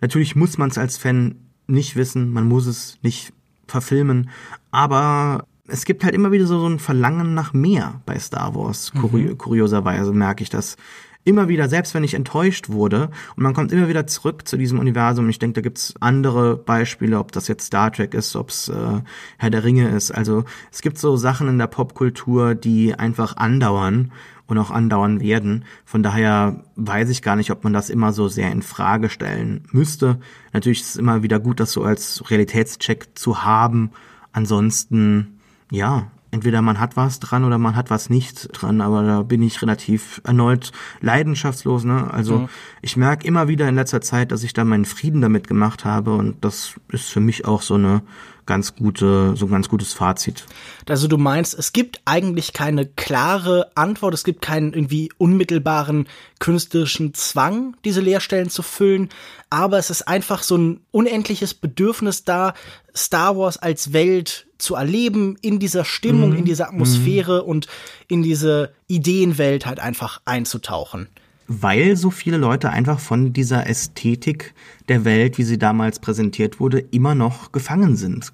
Natürlich muss man es als Fan nicht wissen, man muss es nicht verfilmen, aber es gibt halt immer wieder so, so ein Verlangen nach mehr bei Star Wars. Mhm. Kurioserweise merke ich das immer wieder, selbst wenn ich enttäuscht wurde, und man kommt immer wieder zurück zu diesem Universum. Ich denke, da gibt's andere Beispiele, ob das jetzt Star Trek ist, ob's äh, Herr der Ringe ist. Also es gibt so Sachen in der Popkultur, die einfach andauern und auch andauern werden. Von daher weiß ich gar nicht, ob man das immer so sehr in Frage stellen müsste. Natürlich ist es immer wieder gut, das so als Realitätscheck zu haben. Ansonsten, ja, entweder man hat was dran oder man hat was nicht dran, aber da bin ich relativ erneut leidenschaftslos. Ne? Also mhm. ich merke immer wieder in letzter Zeit, dass ich da meinen Frieden damit gemacht habe und das ist für mich auch so eine ganz gute, so ein ganz gutes Fazit. Also du meinst, es gibt eigentlich keine klare Antwort, es gibt keinen irgendwie unmittelbaren künstlerischen Zwang, diese Leerstellen zu füllen, aber es ist einfach so ein unendliches Bedürfnis da, Star Wars als Welt zu erleben, in dieser Stimmung, mhm. in dieser Atmosphäre mhm. und in diese Ideenwelt halt einfach einzutauchen weil so viele Leute einfach von dieser Ästhetik der Welt, wie sie damals präsentiert wurde, immer noch gefangen sind.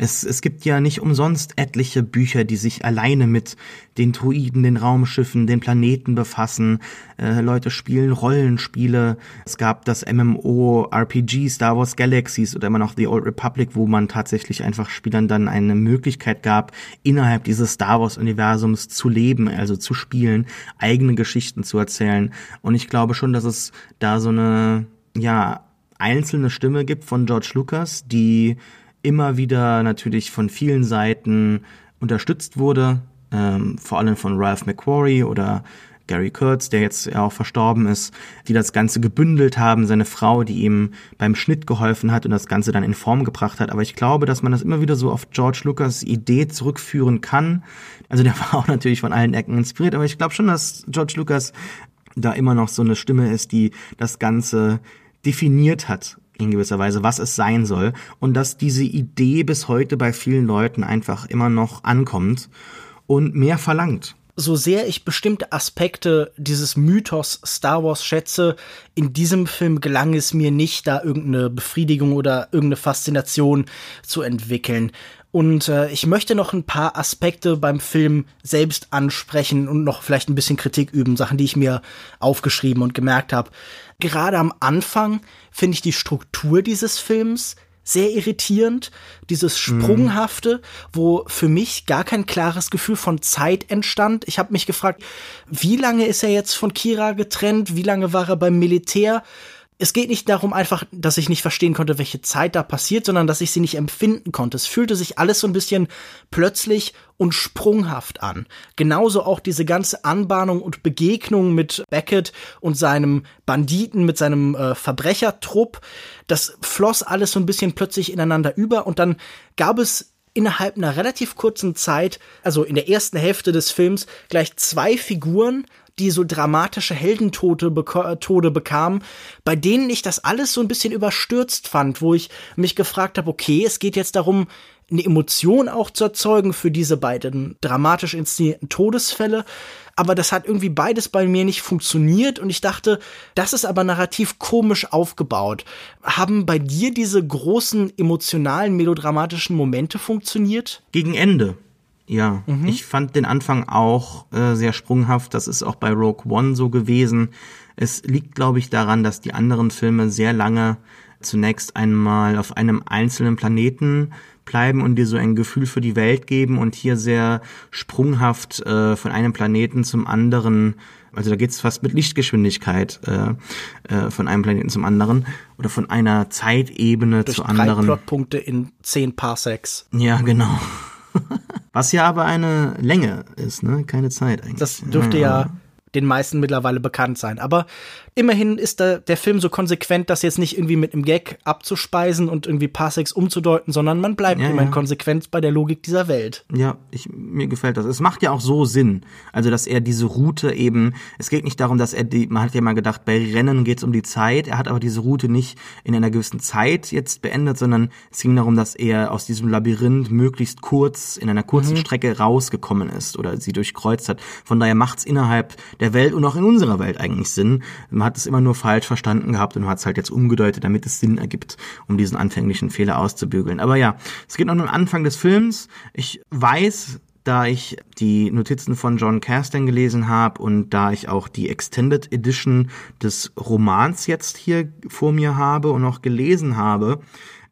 Es, es gibt ja nicht umsonst etliche Bücher, die sich alleine mit den Druiden, den Raumschiffen, den Planeten befassen. Äh, Leute spielen Rollenspiele. Es gab das MMO RPG Star Wars Galaxies oder immer noch The Old Republic, wo man tatsächlich einfach Spielern dann eine Möglichkeit gab, innerhalb dieses Star Wars Universums zu leben, also zu spielen, eigene Geschichten zu erzählen. Und ich glaube schon, dass es da so eine, ja, einzelne Stimme gibt von George Lucas, die immer wieder natürlich von vielen Seiten unterstützt wurde, ähm, vor allem von Ralph McQuarrie oder Gary Kurtz, der jetzt ja auch verstorben ist, die das Ganze gebündelt haben, seine Frau, die ihm beim Schnitt geholfen hat und das Ganze dann in Form gebracht hat. Aber ich glaube, dass man das immer wieder so auf George Lucas Idee zurückführen kann. Also der war auch natürlich von allen Ecken inspiriert, aber ich glaube schon, dass George Lucas da immer noch so eine Stimme ist, die das Ganze definiert hat in gewisser Weise, was es sein soll und dass diese Idee bis heute bei vielen Leuten einfach immer noch ankommt und mehr verlangt. So sehr ich bestimmte Aspekte dieses Mythos Star Wars schätze, in diesem Film gelang es mir nicht, da irgendeine Befriedigung oder irgendeine Faszination zu entwickeln. Und äh, ich möchte noch ein paar Aspekte beim Film selbst ansprechen und noch vielleicht ein bisschen Kritik üben, Sachen, die ich mir aufgeschrieben und gemerkt habe. Gerade am Anfang finde ich die Struktur dieses Films sehr irritierend, dieses mhm. Sprunghafte, wo für mich gar kein klares Gefühl von Zeit entstand. Ich habe mich gefragt, wie lange ist er jetzt von Kira getrennt? Wie lange war er beim Militär? Es geht nicht darum einfach, dass ich nicht verstehen konnte, welche Zeit da passiert, sondern dass ich sie nicht empfinden konnte. Es fühlte sich alles so ein bisschen plötzlich und sprunghaft an. Genauso auch diese ganze Anbahnung und Begegnung mit Beckett und seinem Banditen, mit seinem äh, Verbrechertrupp. Das floss alles so ein bisschen plötzlich ineinander über und dann gab es innerhalb einer relativ kurzen Zeit, also in der ersten Hälfte des Films, gleich zwei Figuren, die so dramatische Heldentote beko Tode bekamen, bei denen ich das alles so ein bisschen überstürzt fand, wo ich mich gefragt habe, okay, es geht jetzt darum, eine Emotion auch zu erzeugen für diese beiden dramatisch inszenierten Todesfälle. Aber das hat irgendwie beides bei mir nicht funktioniert und ich dachte, das ist aber narrativ komisch aufgebaut. Haben bei dir diese großen emotionalen, melodramatischen Momente funktioniert? Gegen Ende. Ja, mhm. ich fand den Anfang auch äh, sehr sprunghaft. Das ist auch bei Rogue One so gewesen. Es liegt, glaube ich, daran, dass die anderen Filme sehr lange zunächst einmal auf einem einzelnen Planeten bleiben und dir so ein Gefühl für die Welt geben und hier sehr sprunghaft äh, von einem Planeten zum anderen also da geht's fast mit Lichtgeschwindigkeit äh, äh, von einem Planeten zum anderen oder von einer Zeitebene Durch zur anderen. Drei Plotpunkte in zehn Parsecs. Ja, genau. Was ja aber eine Länge ist, ne? Keine Zeit eigentlich. Das dürfte ja, ja den meisten mittlerweile bekannt sein. Aber immerhin ist da der Film so konsequent, das jetzt nicht irgendwie mit einem Gag abzuspeisen und irgendwie Parsecs umzudeuten, sondern man bleibt ja, immerhin ja. konsequent bei der Logik dieser Welt. Ja, ich, mir gefällt das. Es macht ja auch so Sinn. Also, dass er diese Route eben, es geht nicht darum, dass er die, man hat ja mal gedacht, bei Rennen geht es um die Zeit. Er hat aber diese Route nicht in einer gewissen Zeit jetzt beendet, sondern es ging darum, dass er aus diesem Labyrinth möglichst kurz, in einer kurzen mhm. Strecke rausgekommen ist oder sie durchkreuzt hat. Von daher macht es innerhalb der Welt und auch in unserer Welt eigentlich Sinn. Man hat es immer nur falsch verstanden gehabt und hat es halt jetzt umgedeutet, damit es Sinn ergibt, um diesen anfänglichen Fehler auszubügeln. Aber ja, es geht noch um Anfang des Films. Ich weiß, da ich die Notizen von John Castan gelesen habe und da ich auch die Extended Edition des Romans jetzt hier vor mir habe und auch gelesen habe,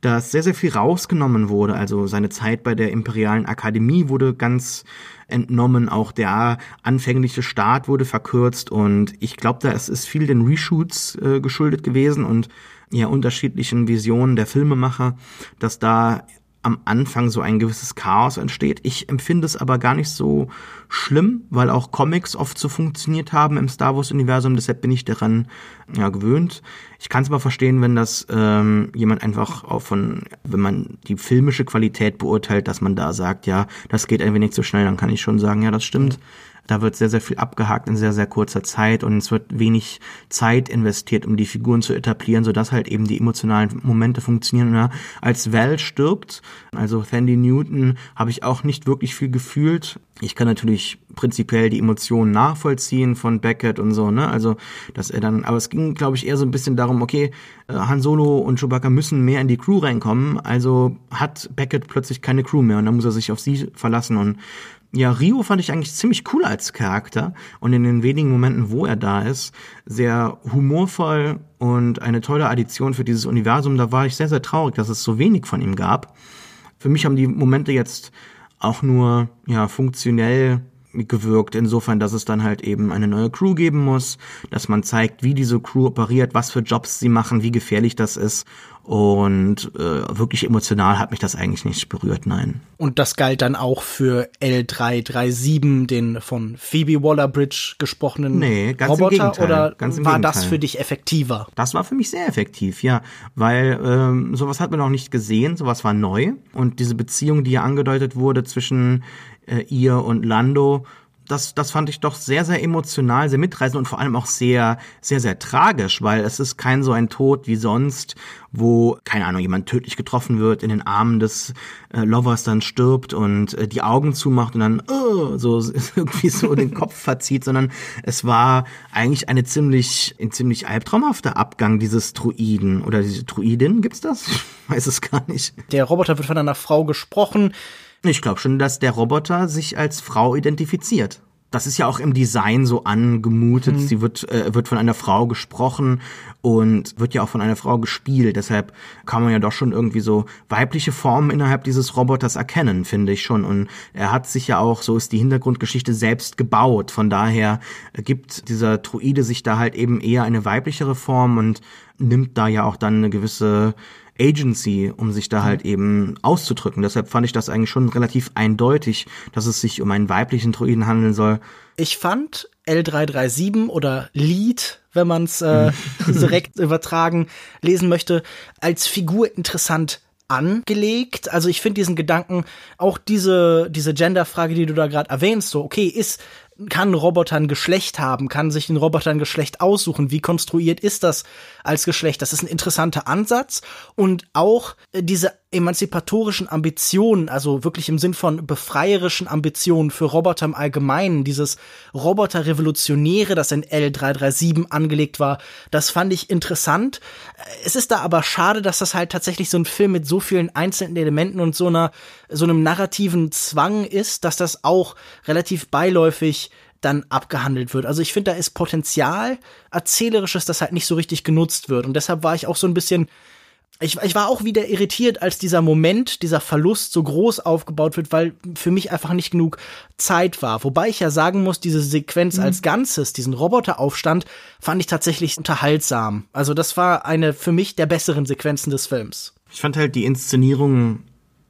dass sehr, sehr viel rausgenommen wurde. Also seine Zeit bei der Imperialen Akademie wurde ganz entnommen. Auch der anfängliche Start wurde verkürzt und ich glaube, da ist, ist viel den Reshoots äh, geschuldet gewesen und ja unterschiedlichen Visionen der Filmemacher, dass da am Anfang so ein gewisses Chaos entsteht. Ich empfinde es aber gar nicht so schlimm, weil auch Comics oft so funktioniert haben im Star Wars-Universum. Deshalb bin ich daran ja, gewöhnt. Ich kann es aber verstehen, wenn das ähm, jemand einfach auch von, wenn man die filmische Qualität beurteilt, dass man da sagt, ja, das geht ein wenig zu schnell, dann kann ich schon sagen, ja, das stimmt. Da wird sehr, sehr viel abgehakt in sehr, sehr kurzer Zeit und es wird wenig Zeit investiert, um die Figuren zu etablieren, sodass halt eben die emotionalen Momente funktionieren. Ja, als Val stirbt, also Sandy Newton, habe ich auch nicht wirklich viel gefühlt. Ich kann natürlich prinzipiell die Emotionen nachvollziehen von Beckett und so, ne? Also, dass er dann, aber es ging, glaube ich, eher so ein bisschen darum, okay, äh, Han Solo und Chewbacca müssen mehr in die Crew reinkommen, also hat Beckett plötzlich keine Crew mehr und dann muss er sich auf sie verlassen und ja, Rio fand ich eigentlich ziemlich cool als Charakter und in den wenigen Momenten, wo er da ist, sehr humorvoll und eine tolle Addition für dieses Universum. Da war ich sehr, sehr traurig, dass es so wenig von ihm gab. Für mich haben die Momente jetzt auch nur ja funktionell gewirkt, insofern, dass es dann halt eben eine neue Crew geben muss, dass man zeigt, wie diese Crew operiert, was für Jobs sie machen, wie gefährlich das ist. Und äh, wirklich emotional hat mich das eigentlich nicht berührt, nein. Und das galt dann auch für L337, den von Phoebe Waller-Bridge gesprochenen nee, ganz Roboter, im Gegenteil, oder ganz im war Gegenteil. das für dich effektiver? Das war für mich sehr effektiv, ja, weil ähm, sowas hat man noch nicht gesehen, sowas war neu und diese Beziehung, die ja angedeutet wurde zwischen äh, ihr und Lando, das, das fand ich doch sehr, sehr emotional, sehr mitreißend und vor allem auch sehr, sehr, sehr tragisch, weil es ist kein so ein Tod wie sonst, wo, keine Ahnung, jemand tödlich getroffen wird, in den Armen des äh, Lovers dann stirbt und äh, die Augen zumacht und dann uh, so irgendwie so den Kopf verzieht, sondern es war eigentlich eine ziemlich, ein ziemlich albtraumhafter Abgang dieses Druiden oder diese Druidin, gibt's das? Ich weiß es gar nicht. Der Roboter wird von einer Frau gesprochen. Ich glaube schon, dass der Roboter sich als Frau identifiziert. Das ist ja auch im Design so angemutet. Sie wird, äh, wird von einer Frau gesprochen und wird ja auch von einer Frau gespielt. Deshalb kann man ja doch schon irgendwie so weibliche Formen innerhalb dieses Roboters erkennen, finde ich schon. Und er hat sich ja auch, so ist die Hintergrundgeschichte, selbst gebaut. Von daher gibt dieser Druide sich da halt eben eher eine weiblichere Form und nimmt da ja auch dann eine gewisse Agency, um sich da halt eben auszudrücken. Deshalb fand ich das eigentlich schon relativ eindeutig, dass es sich um einen weiblichen Druiden handeln soll. Ich fand L337 oder Lead, wenn man es äh, direkt übertragen lesen möchte, als Figur interessant angelegt. Also ich finde diesen Gedanken, auch diese, diese Genderfrage, die du da gerade erwähnst, so, okay, ist kann ein Roboter ein Geschlecht haben, kann sich ein Roboter ein Geschlecht aussuchen, wie konstruiert ist das als Geschlecht? Das ist ein interessanter Ansatz und auch äh, diese emanzipatorischen Ambitionen, also wirklich im Sinn von befreierischen Ambitionen für Roboter im Allgemeinen, dieses Roboter-Revolutionäre, das in L337 angelegt war, das fand ich interessant. Es ist da aber schade, dass das halt tatsächlich so ein Film mit so vielen einzelnen Elementen und so einer, so einem narrativen Zwang ist, dass das auch relativ beiläufig dann abgehandelt wird. Also ich finde, da ist Potenzial erzählerisches, das halt nicht so richtig genutzt wird. Und deshalb war ich auch so ein bisschen ich, ich war auch wieder irritiert, als dieser Moment, dieser Verlust so groß aufgebaut wird, weil für mich einfach nicht genug Zeit war. Wobei ich ja sagen muss, diese Sequenz mhm. als Ganzes, diesen Roboteraufstand, fand ich tatsächlich unterhaltsam. Also das war eine für mich der besseren Sequenzen des Films. Ich fand halt die Inszenierung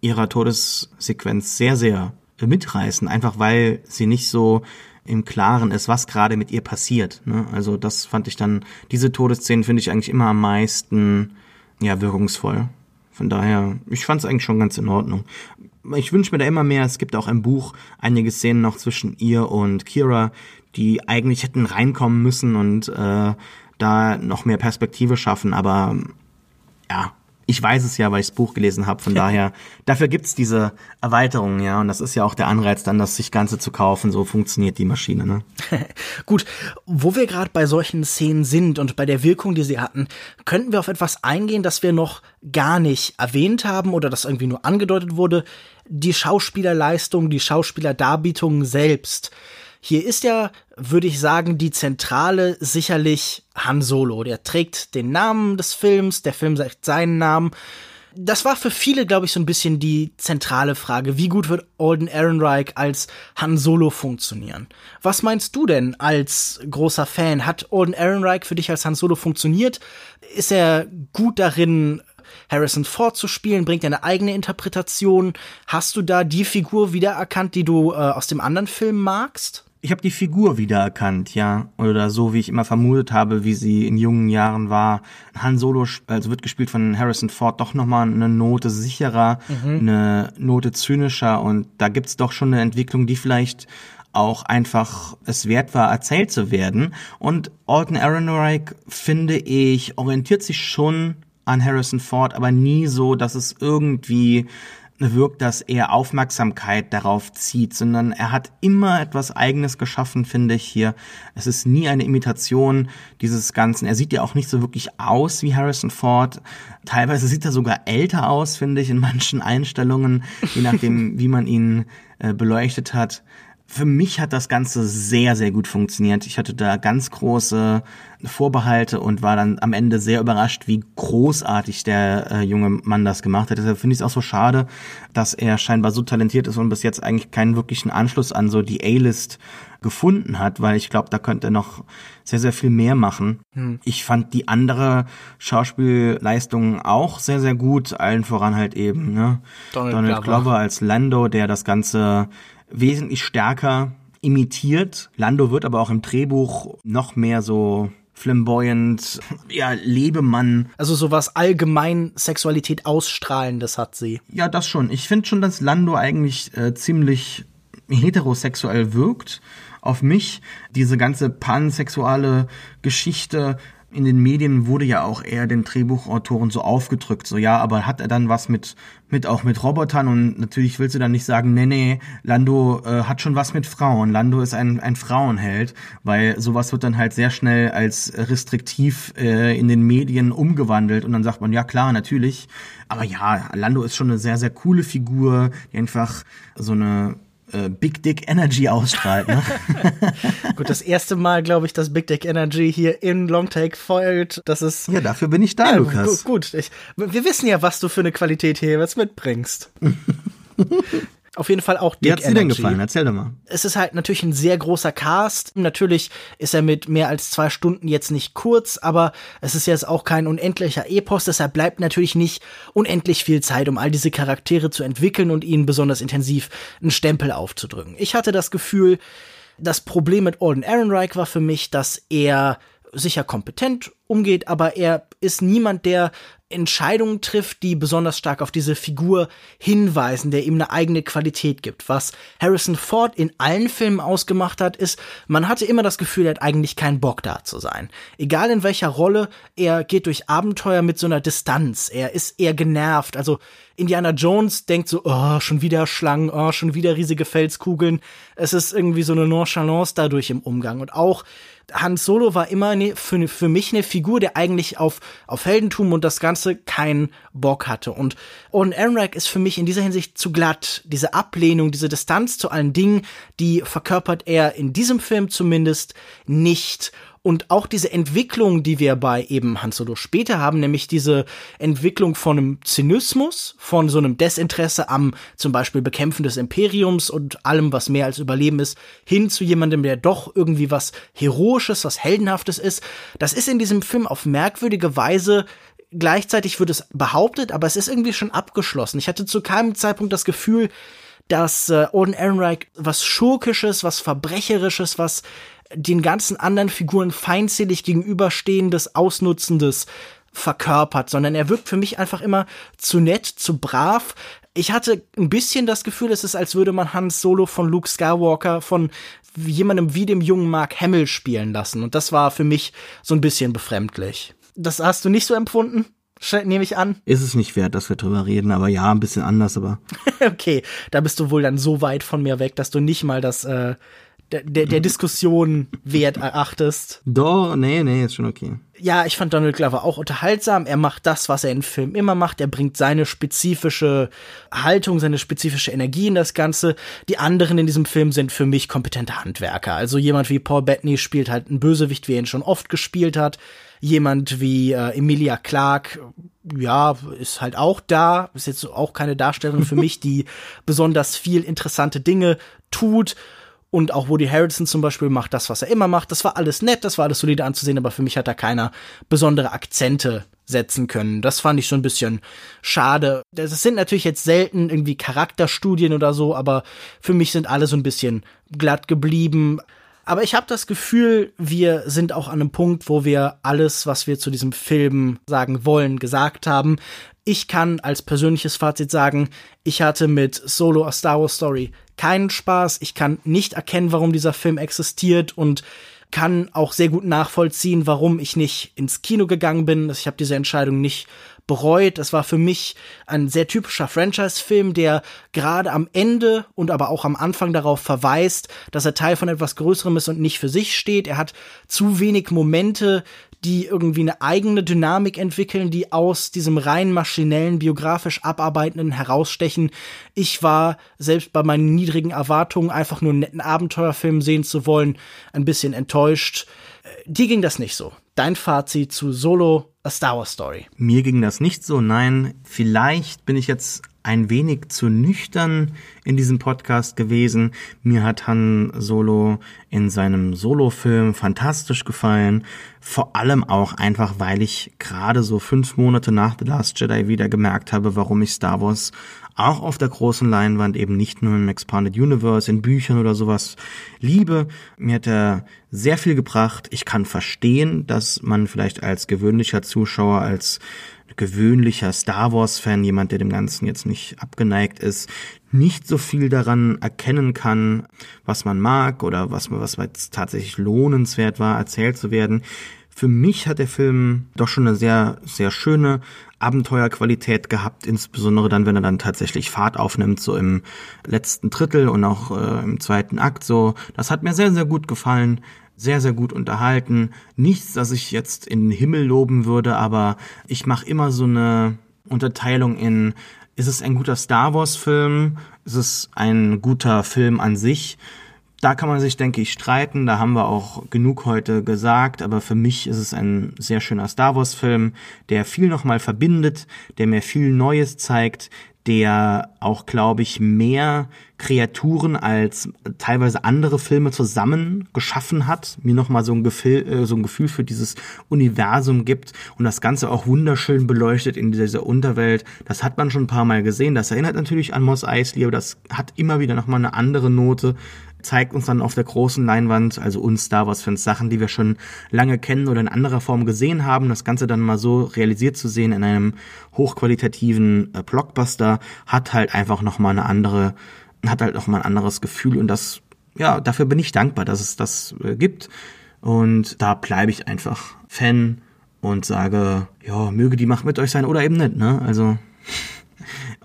ihrer Todessequenz sehr, sehr mitreißend, einfach weil sie nicht so im Klaren ist, was gerade mit ihr passiert. Ne? Also das fand ich dann, diese Todesszenen finde ich eigentlich immer am meisten ja, wirkungsvoll. Von daher, ich fand es eigentlich schon ganz in Ordnung. Ich wünsche mir da immer mehr. Es gibt auch im Buch einige Szenen noch zwischen ihr und Kira, die eigentlich hätten reinkommen müssen und äh, da noch mehr Perspektive schaffen. Aber ja, ich weiß es ja, weil ich das Buch gelesen habe. Von daher, dafür gibt's diese Erweiterung, ja. Und das ist ja auch der Anreiz, dann das sich Ganze zu kaufen. So funktioniert die Maschine, ne? Gut, wo wir gerade bei solchen Szenen sind und bei der Wirkung, die sie hatten, könnten wir auf etwas eingehen, das wir noch gar nicht erwähnt haben oder das irgendwie nur angedeutet wurde. Die Schauspielerleistung, die Schauspielerdarbietung selbst. Hier ist ja, würde ich sagen, die Zentrale sicherlich Han Solo. Der trägt den Namen des Films, der Film sagt seinen Namen. Das war für viele, glaube ich, so ein bisschen die zentrale Frage. Wie gut wird Alden Ehrenreich als Han Solo funktionieren? Was meinst du denn als großer Fan? Hat Alden Ehrenreich für dich als Han Solo funktioniert? Ist er gut darin, Harrison Ford zu spielen, bringt eine eigene Interpretation. Hast du da die Figur wiedererkannt, die du äh, aus dem anderen Film magst? Ich habe die Figur wiedererkannt, ja. Oder so, wie ich immer vermutet habe, wie sie in jungen Jahren war. Han Solo, also wird gespielt von Harrison Ford, doch nochmal eine Note sicherer, mhm. eine Note zynischer. Und da gibt's doch schon eine Entwicklung, die vielleicht auch einfach es wert war, erzählt zu werden. Und Alton Ehrenreich, finde ich, orientiert sich schon an Harrison Ford, aber nie so, dass es irgendwie wirkt, dass er Aufmerksamkeit darauf zieht, sondern er hat immer etwas Eigenes geschaffen, finde ich hier. Es ist nie eine Imitation dieses Ganzen. Er sieht ja auch nicht so wirklich aus wie Harrison Ford. Teilweise sieht er sogar älter aus, finde ich, in manchen Einstellungen, je nachdem, wie man ihn äh, beleuchtet hat für mich hat das Ganze sehr, sehr gut funktioniert. Ich hatte da ganz große Vorbehalte und war dann am Ende sehr überrascht, wie großartig der äh, junge Mann das gemacht hat. Deshalb finde ich es auch so schade, dass er scheinbar so talentiert ist und bis jetzt eigentlich keinen wirklichen Anschluss an so die A-List gefunden hat, weil ich glaube, da könnte er noch sehr, sehr viel mehr machen. Hm. Ich fand die andere Schauspielleistung auch sehr, sehr gut, allen voran halt eben, ne? Donald, Donald Glover. Glover als Lando, der das Ganze wesentlich stärker imitiert. Lando wird aber auch im Drehbuch noch mehr so flamboyant, ja, Lebemann. Also sowas allgemein Sexualität ausstrahlendes hat sie. Ja, das schon. Ich finde schon, dass Lando eigentlich äh, ziemlich heterosexuell wirkt auf mich. Diese ganze pansexuelle Geschichte in den Medien wurde ja auch eher den Drehbuchautoren so aufgedrückt, so ja, aber hat er dann was mit, mit auch mit Robotern? Und natürlich willst du dann nicht sagen, nee, nee, Lando äh, hat schon was mit Frauen, Lando ist ein, ein Frauenheld, weil sowas wird dann halt sehr schnell als restriktiv äh, in den Medien umgewandelt und dann sagt man, ja klar, natürlich, aber ja, Lando ist schon eine sehr, sehr coole Figur, die einfach so eine äh, Big Dick Energy ausstrahlt. Ne? gut, das erste Mal, glaube ich, dass Big Dick Energy hier in Longtake feuert. Das ist. Ja, dafür bin ich da, ja, Lukas. Gut, ich, wir wissen ja, was du für eine Qualität hier was mitbringst. auf jeden Fall auch Dick Wie hat's dir denn gefallen? Erzähl doch mal. Es ist halt natürlich ein sehr großer Cast. Natürlich ist er mit mehr als zwei Stunden jetzt nicht kurz, aber es ist jetzt auch kein unendlicher Epos. Deshalb bleibt natürlich nicht unendlich viel Zeit, um all diese Charaktere zu entwickeln und ihnen besonders intensiv einen Stempel aufzudrücken. Ich hatte das Gefühl, das Problem mit Alden Ehrenreich war für mich, dass er sicher kompetent umgeht, aber er ist niemand, der Entscheidungen trifft, die besonders stark auf diese Figur hinweisen, der ihm eine eigene Qualität gibt. Was Harrison Ford in allen Filmen ausgemacht hat, ist, man hatte immer das Gefühl, er hat eigentlich keinen Bock da zu sein. Egal in welcher Rolle, er geht durch Abenteuer mit so einer Distanz. Er ist eher genervt. Also Indiana Jones denkt so, oh, schon wieder Schlangen, oh, schon wieder riesige Felskugeln. Es ist irgendwie so eine Nonchalance dadurch im Umgang. Und auch Han Solo war immer ne, für, für mich eine Figur, der eigentlich auf, auf Heldentum und das Ganze keinen Bock hatte. Und Owen Ehrenreich ist für mich in dieser Hinsicht zu glatt. Diese Ablehnung, diese Distanz zu allen Dingen, die verkörpert er in diesem Film zumindest nicht. Und auch diese Entwicklung, die wir bei eben Han Solo später haben, nämlich diese Entwicklung von einem Zynismus, von so einem Desinteresse am zum Beispiel Bekämpfen des Imperiums und allem, was mehr als Überleben ist, hin zu jemandem, der doch irgendwie was Heroisches, was Heldenhaftes ist. Das ist in diesem Film auf merkwürdige Weise gleichzeitig wird es behauptet, aber es ist irgendwie schon abgeschlossen. Ich hatte zu keinem Zeitpunkt das Gefühl, dass äh, Odin Ehrenreich was Schurkisches, was Verbrecherisches, was den ganzen anderen Figuren feindselig gegenüberstehendes, ausnutzendes verkörpert, sondern er wirkt für mich einfach immer zu nett, zu brav. Ich hatte ein bisschen das Gefühl, es ist, als würde man Hans Solo von Luke Skywalker von jemandem wie dem jungen Mark Hamill spielen lassen. Und das war für mich so ein bisschen befremdlich. Das hast du nicht so empfunden? nehme ich an. Ist es nicht wert, dass wir drüber reden, aber ja, ein bisschen anders, aber. okay, da bist du wohl dann so weit von mir weg, dass du nicht mal das äh, der, der, der Diskussion wert erachtest. Doch, nee, nee, ist schon okay. Ja, ich fand Donald Glover auch unterhaltsam. Er macht das, was er in Filmen immer macht. Er bringt seine spezifische Haltung, seine spezifische Energie in das Ganze. Die anderen in diesem Film sind für mich kompetente Handwerker. Also jemand wie Paul Bettany spielt halt einen Bösewicht, wie er ihn schon oft gespielt hat. Jemand wie äh, Emilia Clark, ja, ist halt auch da. Ist jetzt auch keine Darstellerin für mich, die besonders viel interessante Dinge tut. Und auch Woody Harrelson zum Beispiel macht das, was er immer macht. Das war alles nett, das war alles solide anzusehen, aber für mich hat da keiner besondere Akzente setzen können. Das fand ich so ein bisschen schade. Das sind natürlich jetzt selten irgendwie Charakterstudien oder so, aber für mich sind alle so ein bisschen glatt geblieben. Aber ich habe das Gefühl, wir sind auch an einem Punkt, wo wir alles, was wir zu diesem Film sagen wollen, gesagt haben. Ich kann als persönliches Fazit sagen, ich hatte mit Solo A Star Wars Story keinen Spaß. Ich kann nicht erkennen, warum dieser Film existiert und kann auch sehr gut nachvollziehen, warum ich nicht ins Kino gegangen bin. Ich habe diese Entscheidung nicht bereut. Es war für mich ein sehr typischer Franchise-Film, der gerade am Ende und aber auch am Anfang darauf verweist, dass er Teil von etwas Größerem ist und nicht für sich steht. Er hat zu wenig Momente, die irgendwie eine eigene Dynamik entwickeln, die aus diesem rein maschinellen, biografisch abarbeitenden herausstechen. Ich war selbst bei meinen niedrigen Erwartungen, einfach nur einen netten Abenteuerfilm sehen zu wollen, ein bisschen enttäuscht. Äh, dir ging das nicht so. Dein Fazit zu Solo, A Star Wars Story. Mir ging das nicht so, nein. Vielleicht bin ich jetzt ein wenig zu nüchtern in diesem Podcast gewesen. Mir hat Han Solo in seinem Solo-Film fantastisch gefallen. Vor allem auch einfach, weil ich gerade so fünf Monate nach The Last Jedi wieder gemerkt habe, warum ich Star Wars auch auf der großen Leinwand, eben nicht nur im Expanded Universe, in Büchern oder sowas liebe. Mir hat er sehr viel gebracht. Ich kann verstehen, dass man vielleicht als gewöhnlicher Zuschauer, als gewöhnlicher Star Wars-Fan, jemand, der dem Ganzen jetzt nicht abgeneigt ist, nicht so viel daran erkennen kann, was man mag oder was, was jetzt tatsächlich lohnenswert war, erzählt zu werden. Für mich hat der Film doch schon eine sehr, sehr schöne Abenteuerqualität gehabt, insbesondere dann, wenn er dann tatsächlich Fahrt aufnimmt, so im letzten Drittel und auch äh, im zweiten Akt. So, das hat mir sehr, sehr gut gefallen sehr, sehr gut unterhalten. Nichts, das ich jetzt in den Himmel loben würde, aber ich mache immer so eine Unterteilung in, ist es ein guter Star Wars-Film? Ist es ein guter Film an sich? Da kann man sich, denke ich, streiten. Da haben wir auch genug heute gesagt. Aber für mich ist es ein sehr schöner Star Wars-Film, der viel nochmal verbindet, der mir viel Neues zeigt, der auch, glaube ich, mehr Kreaturen als teilweise andere Filme zusammen geschaffen hat, mir nochmal so ein Gefühl, äh, so ein Gefühl für dieses Universum gibt und das Ganze auch wunderschön beleuchtet in dieser Unterwelt. Das hat man schon ein paar Mal gesehen. Das erinnert natürlich an Moss Eisley, aber das hat immer wieder nochmal eine andere Note zeigt uns dann auf der großen Leinwand, also uns Star Wars Fans, Sachen, die wir schon lange kennen oder in anderer Form gesehen haben. Das Ganze dann mal so realisiert zu sehen in einem hochqualitativen äh, Blockbuster hat halt einfach nochmal eine andere, hat halt nochmal ein anderes Gefühl und das, ja, dafür bin ich dankbar, dass es das äh, gibt. Und da bleibe ich einfach Fan und sage, ja, möge die Macht mit euch sein oder eben nicht, ne? Also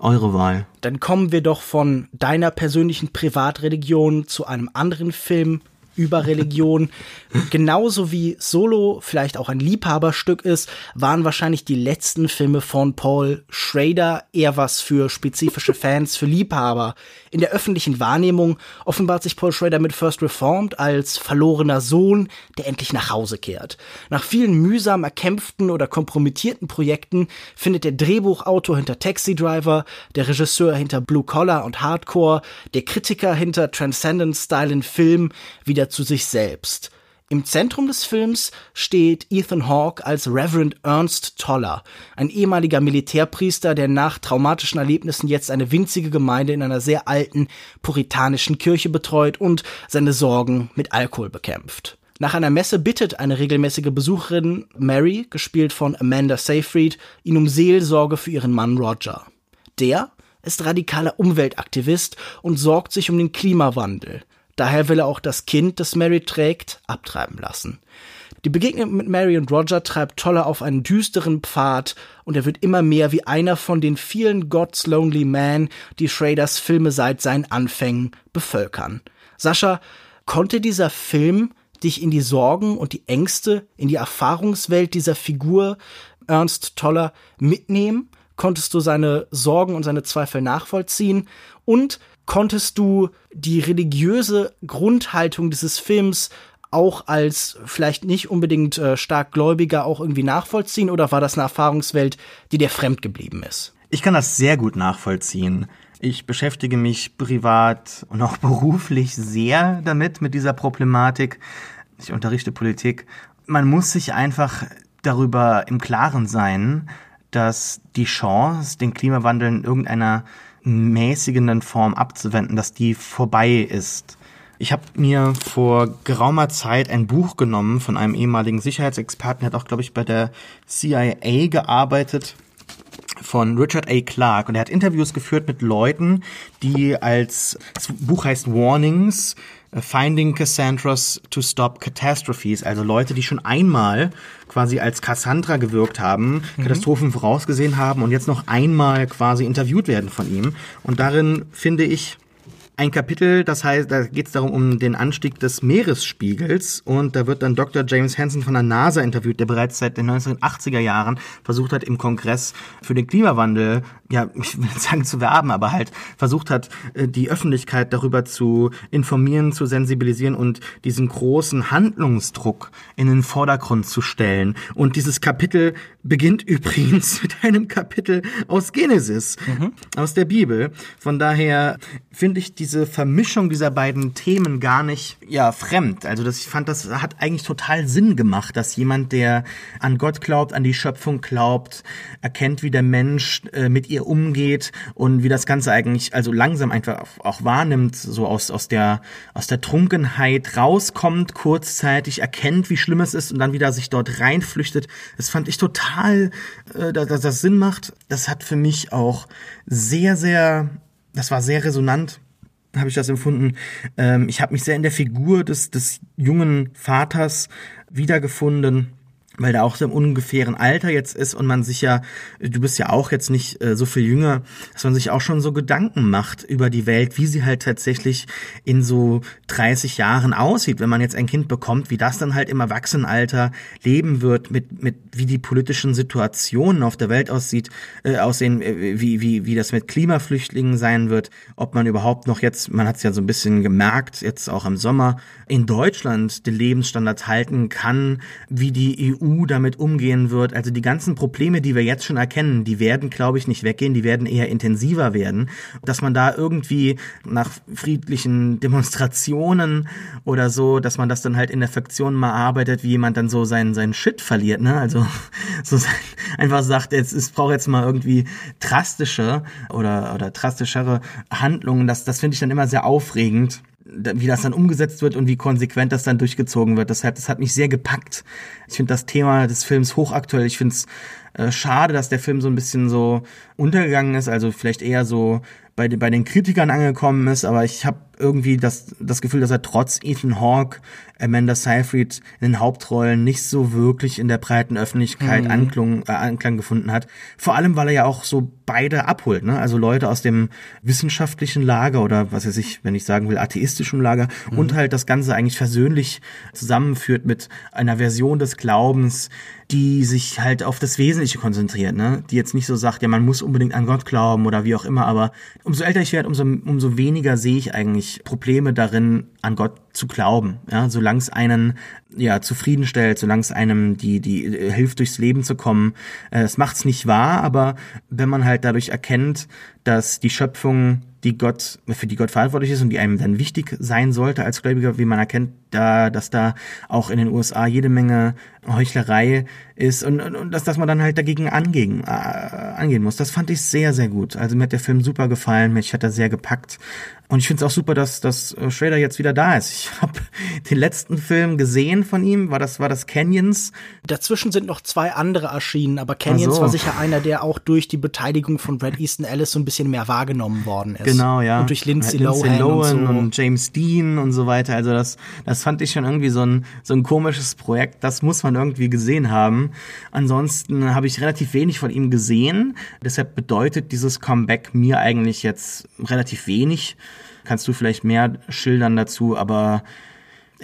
eure Wahl. Dann kommen wir doch von deiner persönlichen Privatreligion zu einem anderen Film, über Religion. Genauso wie Solo vielleicht auch ein Liebhaberstück ist, waren wahrscheinlich die letzten Filme von Paul Schrader eher was für spezifische Fans, für Liebhaber. In der öffentlichen Wahrnehmung offenbart sich Paul Schrader mit First Reformed als verlorener Sohn, der endlich nach Hause kehrt. Nach vielen mühsam erkämpften oder kompromittierten Projekten findet der Drehbuchautor hinter Taxi Driver, der Regisseur hinter Blue Collar und Hardcore, der Kritiker hinter Transcendent Style in Film wieder zu sich selbst. Im Zentrum des Films steht Ethan Hawke als Reverend Ernst Toller, ein ehemaliger Militärpriester, der nach traumatischen Erlebnissen jetzt eine winzige Gemeinde in einer sehr alten puritanischen Kirche betreut und seine Sorgen mit Alkohol bekämpft. Nach einer Messe bittet eine regelmäßige Besucherin Mary, gespielt von Amanda Seyfried, ihn um Seelsorge für ihren Mann Roger. Der ist radikaler Umweltaktivist und sorgt sich um den Klimawandel. Daher will er auch das Kind, das Mary trägt, abtreiben lassen. Die Begegnung mit Mary und Roger treibt Toller auf einen düsteren Pfad und er wird immer mehr wie einer von den vielen God's Lonely Man, die Schraders Filme seit seinen Anfängen bevölkern. Sascha, konnte dieser Film dich in die Sorgen und die Ängste, in die Erfahrungswelt dieser Figur Ernst Toller mitnehmen? Konntest du seine Sorgen und seine Zweifel nachvollziehen? Und konntest du die religiöse Grundhaltung dieses Films auch als vielleicht nicht unbedingt äh, stark Gläubiger auch irgendwie nachvollziehen oder war das eine Erfahrungswelt, die dir fremd geblieben ist? Ich kann das sehr gut nachvollziehen. Ich beschäftige mich privat und auch beruflich sehr damit, mit dieser Problematik. Ich unterrichte Politik. Man muss sich einfach darüber im Klaren sein, dass die Chance, den Klimawandel in irgendeiner mäßigenden Form abzuwenden, dass die vorbei ist. Ich habe mir vor geraumer Zeit ein Buch genommen von einem ehemaligen Sicherheitsexperten, der hat auch, glaube ich, bei der CIA gearbeitet, von Richard A. Clark. Und er hat Interviews geführt mit Leuten, die als, das Buch heißt Warnings, Finding Cassandras to Stop Catastrophes, also Leute, die schon einmal quasi als Cassandra gewirkt haben, mhm. Katastrophen vorausgesehen haben und jetzt noch einmal quasi interviewt werden von ihm. Und darin finde ich ein Kapitel, das heißt, da geht es darum um den Anstieg des Meeresspiegels und da wird dann Dr. James Hansen von der NASA interviewt, der bereits seit den 1980er Jahren versucht hat, im Kongress für den Klimawandel, ja, ich will nicht sagen zu werben, aber halt versucht hat, äh, die Öffentlichkeit darüber zu informieren, zu sensibilisieren und diesen großen Handlungsdruck in den Vordergrund zu stellen. Und dieses Kapitel beginnt übrigens mit einem Kapitel aus Genesis, mhm. aus der Bibel. Von daher finde ich diese Vermischung dieser beiden Themen gar nicht ja fremd. Also das, ich fand, das hat eigentlich total Sinn gemacht, dass jemand, der an Gott glaubt, an die Schöpfung glaubt, erkennt, wie der Mensch äh, mit ihr umgeht und wie das Ganze eigentlich also langsam einfach auch wahrnimmt, so aus aus der aus der Trunkenheit rauskommt, kurzzeitig erkennt, wie schlimm es ist und dann wieder sich dort reinflüchtet. Das fand ich total, äh, dass das Sinn macht. Das hat für mich auch sehr sehr das war sehr resonant habe ich das empfunden. Ähm, ich habe mich sehr in der Figur des, des jungen Vaters wiedergefunden weil der auch so im ungefähren Alter jetzt ist und man sich ja, du bist ja auch jetzt nicht äh, so viel jünger, dass man sich auch schon so Gedanken macht über die Welt, wie sie halt tatsächlich in so 30 Jahren aussieht, wenn man jetzt ein Kind bekommt, wie das dann halt im Erwachsenenalter leben wird, mit, mit wie die politischen Situationen auf der Welt aussieht, äh, aussehen, äh, wie, wie, wie das mit Klimaflüchtlingen sein wird, ob man überhaupt noch jetzt, man hat es ja so ein bisschen gemerkt, jetzt auch im Sommer, in Deutschland den Lebensstandard halten kann, wie die EU EU damit umgehen wird. Also die ganzen Probleme, die wir jetzt schon erkennen, die werden, glaube ich, nicht weggehen, die werden eher intensiver werden. Dass man da irgendwie nach friedlichen Demonstrationen oder so, dass man das dann halt in der Fraktion mal arbeitet, wie jemand dann so seinen, seinen Shit verliert, ne? Also so sein, einfach sagt, jetzt es braucht jetzt mal irgendwie drastische oder, oder drastischere Handlungen. Das, das finde ich dann immer sehr aufregend wie das dann umgesetzt wird und wie konsequent das dann durchgezogen wird. Das hat, das hat mich sehr gepackt. Ich finde das Thema des Films hochaktuell. Ich finde es äh, schade, dass der Film so ein bisschen so untergegangen ist, also vielleicht eher so bei, bei den Kritikern angekommen ist, aber ich habe irgendwie das, das Gefühl, dass er trotz Ethan Hawke, Amanda Seyfried in den Hauptrollen nicht so wirklich in der breiten Öffentlichkeit mhm. Anklang, äh, Anklang gefunden hat. Vor allem, weil er ja auch so beide abholt, ne? Also Leute aus dem wissenschaftlichen Lager oder was weiß ich, wenn ich sagen will, atheistischen Lager mhm. und halt das Ganze eigentlich versöhnlich zusammenführt mit einer Version des Glaubens, die sich halt auf das Wesentliche konzentriert, ne? Die jetzt nicht so sagt, ja, man muss unbedingt an Gott glauben oder wie auch immer, aber umso älter ich werde, umso, umso weniger sehe ich eigentlich Probleme darin, an Gott zu glauben, ja, solange es einen ja zufriedenstellt, solange es einem die die äh, hilft durchs Leben zu kommen. Äh, es macht's nicht wahr, aber wenn man halt dadurch erkennt, dass die Schöpfung, die Gott für die Gott verantwortlich ist und die einem dann wichtig sein sollte als Gläubiger, wie man erkennt, da dass da auch in den USA jede Menge Heuchlerei ist und, und, und dass, dass man dann halt dagegen angehen, äh, angehen muss. Das fand ich sehr, sehr gut. Also mir hat der Film super gefallen, mich hat er sehr gepackt. Und ich finde es auch super, dass, dass äh, Schrader jetzt wieder da ist. Ich habe den letzten Film gesehen von ihm, war das, war das Canyons. Dazwischen sind noch zwei andere erschienen, aber Canyons so. war sicher einer, der auch durch die Beteiligung von Brad Easton Ellis so ein bisschen mehr wahrgenommen worden ist. Genau, ja. Und durch Lindsay, Lindsay Lohan, Lohan und, so. und, James Dean und so weiter. Also das, das fand ich schon irgendwie so ein, so ein komisches Projekt. Das muss man irgendwie gesehen haben. Ansonsten habe ich relativ wenig von ihm gesehen. Deshalb bedeutet dieses Comeback mir eigentlich jetzt relativ wenig kannst du vielleicht mehr schildern dazu, aber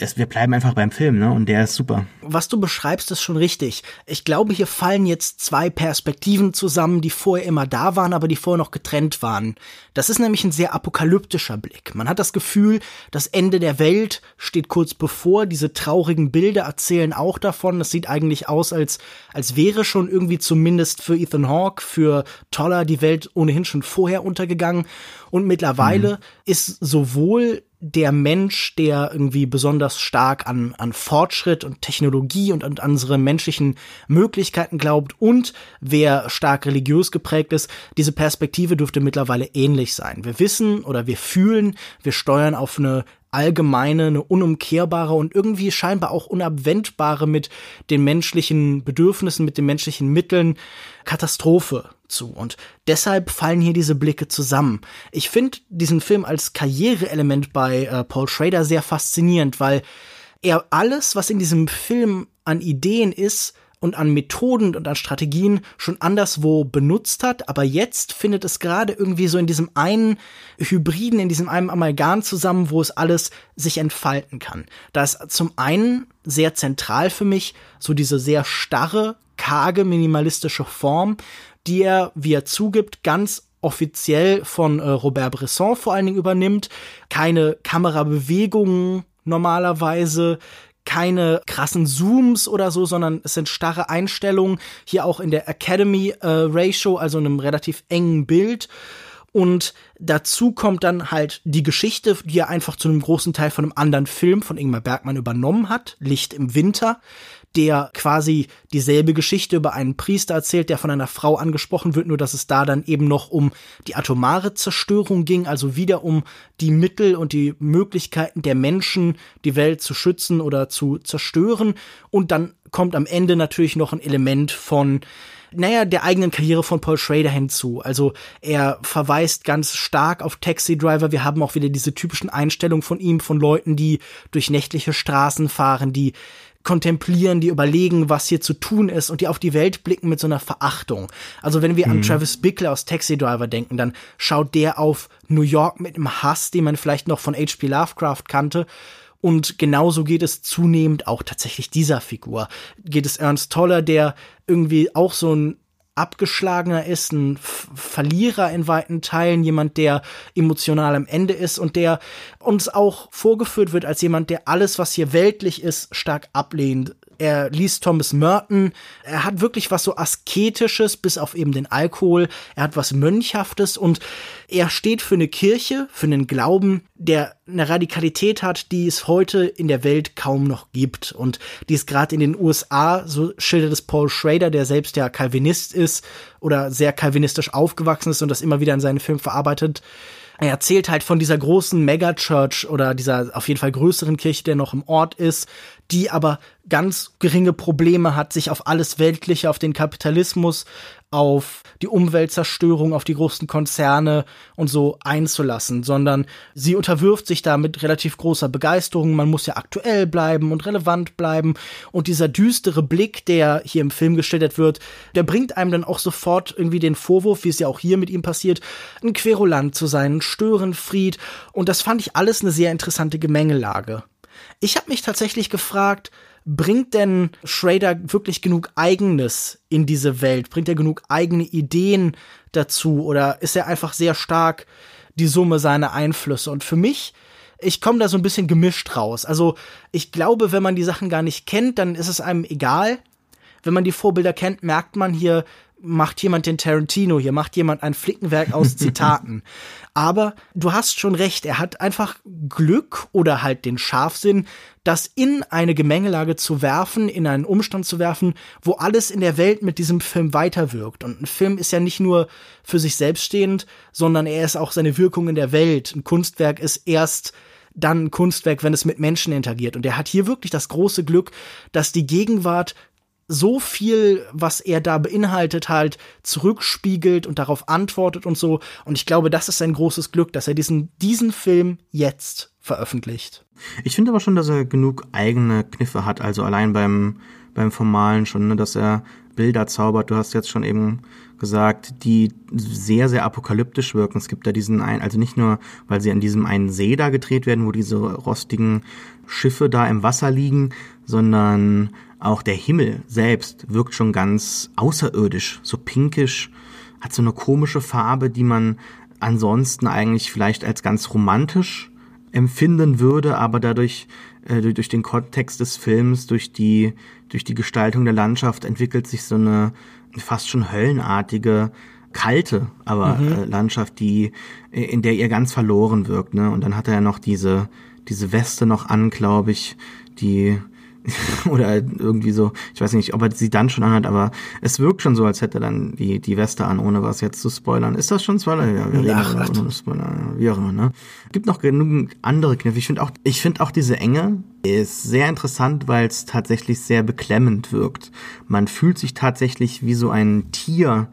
es, wir bleiben einfach beim Film, ne? Und der ist super. Was du beschreibst, ist schon richtig. Ich glaube, hier fallen jetzt zwei Perspektiven zusammen, die vorher immer da waren, aber die vorher noch getrennt waren. Das ist nämlich ein sehr apokalyptischer Blick. Man hat das Gefühl, das Ende der Welt steht kurz bevor. Diese traurigen Bilder erzählen auch davon. Das sieht eigentlich aus, als, als wäre schon irgendwie zumindest für Ethan Hawke, für Toller die Welt ohnehin schon vorher untergegangen. Und mittlerweile mhm. ist sowohl der Mensch, der irgendwie besonders stark an, an Fortschritt und Technologie und an unsere menschlichen Möglichkeiten glaubt und wer stark religiös geprägt ist, diese Perspektive dürfte mittlerweile ähnlich sein. Wir wissen oder wir fühlen, wir steuern auf eine allgemeine, eine unumkehrbare und irgendwie scheinbar auch unabwendbare mit den menschlichen Bedürfnissen, mit den menschlichen Mitteln Katastrophe zu. Und deshalb fallen hier diese Blicke zusammen. Ich finde diesen Film als Karriereelement bei äh, Paul Schrader sehr faszinierend, weil er alles, was in diesem Film an Ideen ist, und an Methoden und an Strategien schon anderswo benutzt hat, aber jetzt findet es gerade irgendwie so in diesem einen Hybriden, in diesem einen Amalgam zusammen, wo es alles sich entfalten kann. Da ist zum einen sehr zentral für mich so diese sehr starre, karge, minimalistische Form, die er, wie er zugibt, ganz offiziell von äh, Robert Bresson vor allen Dingen übernimmt. Keine Kamerabewegungen normalerweise, keine krassen Zooms oder so, sondern es sind starre Einstellungen, hier auch in der Academy äh, Ratio, also einem relativ engen Bild. Und dazu kommt dann halt die Geschichte, die er einfach zu einem großen Teil von einem anderen Film von Ingmar Bergmann übernommen hat, Licht im Winter, der quasi dieselbe Geschichte über einen Priester erzählt, der von einer Frau angesprochen wird, nur dass es da dann eben noch um die atomare Zerstörung ging, also wieder um die Mittel und die Möglichkeiten der Menschen, die Welt zu schützen oder zu zerstören. Und dann kommt am Ende natürlich noch ein Element von naja, der eigenen Karriere von Paul Schrader hinzu. Also er verweist ganz stark auf Taxi Driver. Wir haben auch wieder diese typischen Einstellungen von ihm, von Leuten, die durch nächtliche Straßen fahren, die kontemplieren, die überlegen, was hier zu tun ist und die auf die Welt blicken mit so einer Verachtung. Also wenn wir mhm. an Travis Bickler aus Taxi Driver denken, dann schaut der auf New York mit einem Hass, den man vielleicht noch von H.P. Lovecraft kannte. Und genauso geht es zunehmend auch tatsächlich dieser Figur. Geht es Ernst Toller, der irgendwie auch so ein abgeschlagener ist, ein Verlierer in weiten Teilen, jemand, der emotional am Ende ist und der uns auch vorgeführt wird als jemand, der alles, was hier weltlich ist, stark ablehnt, er liest Thomas Merton, er hat wirklich was so Asketisches, bis auf eben den Alkohol, er hat was Mönchhaftes und er steht für eine Kirche, für einen Glauben, der eine Radikalität hat, die es heute in der Welt kaum noch gibt. Und die es gerade in den USA, so schildert es Paul Schrader, der selbst ja Calvinist ist oder sehr calvinistisch aufgewachsen ist und das immer wieder in seinen Filmen verarbeitet, er erzählt halt von dieser großen Megachurch oder dieser auf jeden Fall größeren Kirche, der noch im Ort ist, die aber ganz geringe Probleme hat, sich auf alles Weltliche, auf den Kapitalismus, auf die Umweltzerstörung, auf die großen Konzerne und so einzulassen, sondern sie unterwirft sich da mit relativ großer Begeisterung. Man muss ja aktuell bleiben und relevant bleiben. Und dieser düstere Blick, der hier im Film gestellt wird, der bringt einem dann auch sofort irgendwie den Vorwurf, wie es ja auch hier mit ihm passiert, ein Querulant zu sein, ein Störenfried. Und das fand ich alles eine sehr interessante Gemengelage. Ich habe mich tatsächlich gefragt, bringt denn Schrader wirklich genug Eigenes in diese Welt? Bringt er genug eigene Ideen dazu? Oder ist er einfach sehr stark die Summe seiner Einflüsse? Und für mich, ich komme da so ein bisschen gemischt raus. Also ich glaube, wenn man die Sachen gar nicht kennt, dann ist es einem egal. Wenn man die Vorbilder kennt, merkt man hier, macht jemand den Tarantino, hier macht jemand ein Flickenwerk aus Zitaten. Aber du hast schon recht, er hat einfach Glück oder halt den Scharfsinn, das in eine Gemengelage zu werfen, in einen Umstand zu werfen, wo alles in der Welt mit diesem Film weiterwirkt. Und ein Film ist ja nicht nur für sich selbst stehend, sondern er ist auch seine Wirkung in der Welt. Ein Kunstwerk ist erst dann ein Kunstwerk, wenn es mit Menschen interagiert. Und er hat hier wirklich das große Glück, dass die Gegenwart so viel, was er da beinhaltet, halt zurückspiegelt und darauf antwortet und so. Und ich glaube, das ist sein großes Glück, dass er diesen, diesen Film jetzt veröffentlicht. Ich finde aber schon, dass er genug eigene Kniffe hat, also allein beim, beim Formalen schon, ne, dass er Bilder zaubert. Du hast jetzt schon eben gesagt, die sehr, sehr apokalyptisch wirken. Es gibt da diesen einen, also nicht nur, weil sie an diesem einen See da gedreht werden, wo diese rostigen Schiffe da im Wasser liegen, sondern auch der Himmel selbst wirkt schon ganz außerirdisch, so pinkisch, hat so eine komische Farbe, die man ansonsten eigentlich vielleicht als ganz romantisch empfinden würde, aber dadurch äh, durch den Kontext des Films, durch die durch die Gestaltung der Landschaft entwickelt sich so eine fast schon höllenartige kalte, aber mhm. äh, Landschaft, die in der ihr ganz verloren wirkt, ne? Und dann hat er ja noch diese diese Weste noch an, glaube ich, die oder irgendwie so, ich weiß nicht, ob er sie dann schon anhat, aber es wirkt schon so, als hätte er dann die, die Weste an, ohne was jetzt zu spoilern. Ist das schon Spoiler? Ja, wir Ach, reden ohne Spoiler, wie auch immer, ne? Gibt noch genug andere Kniffe. Ich finde auch, ich finde auch diese Enge ist sehr interessant, weil es tatsächlich sehr beklemmend wirkt. Man fühlt sich tatsächlich wie so ein Tier.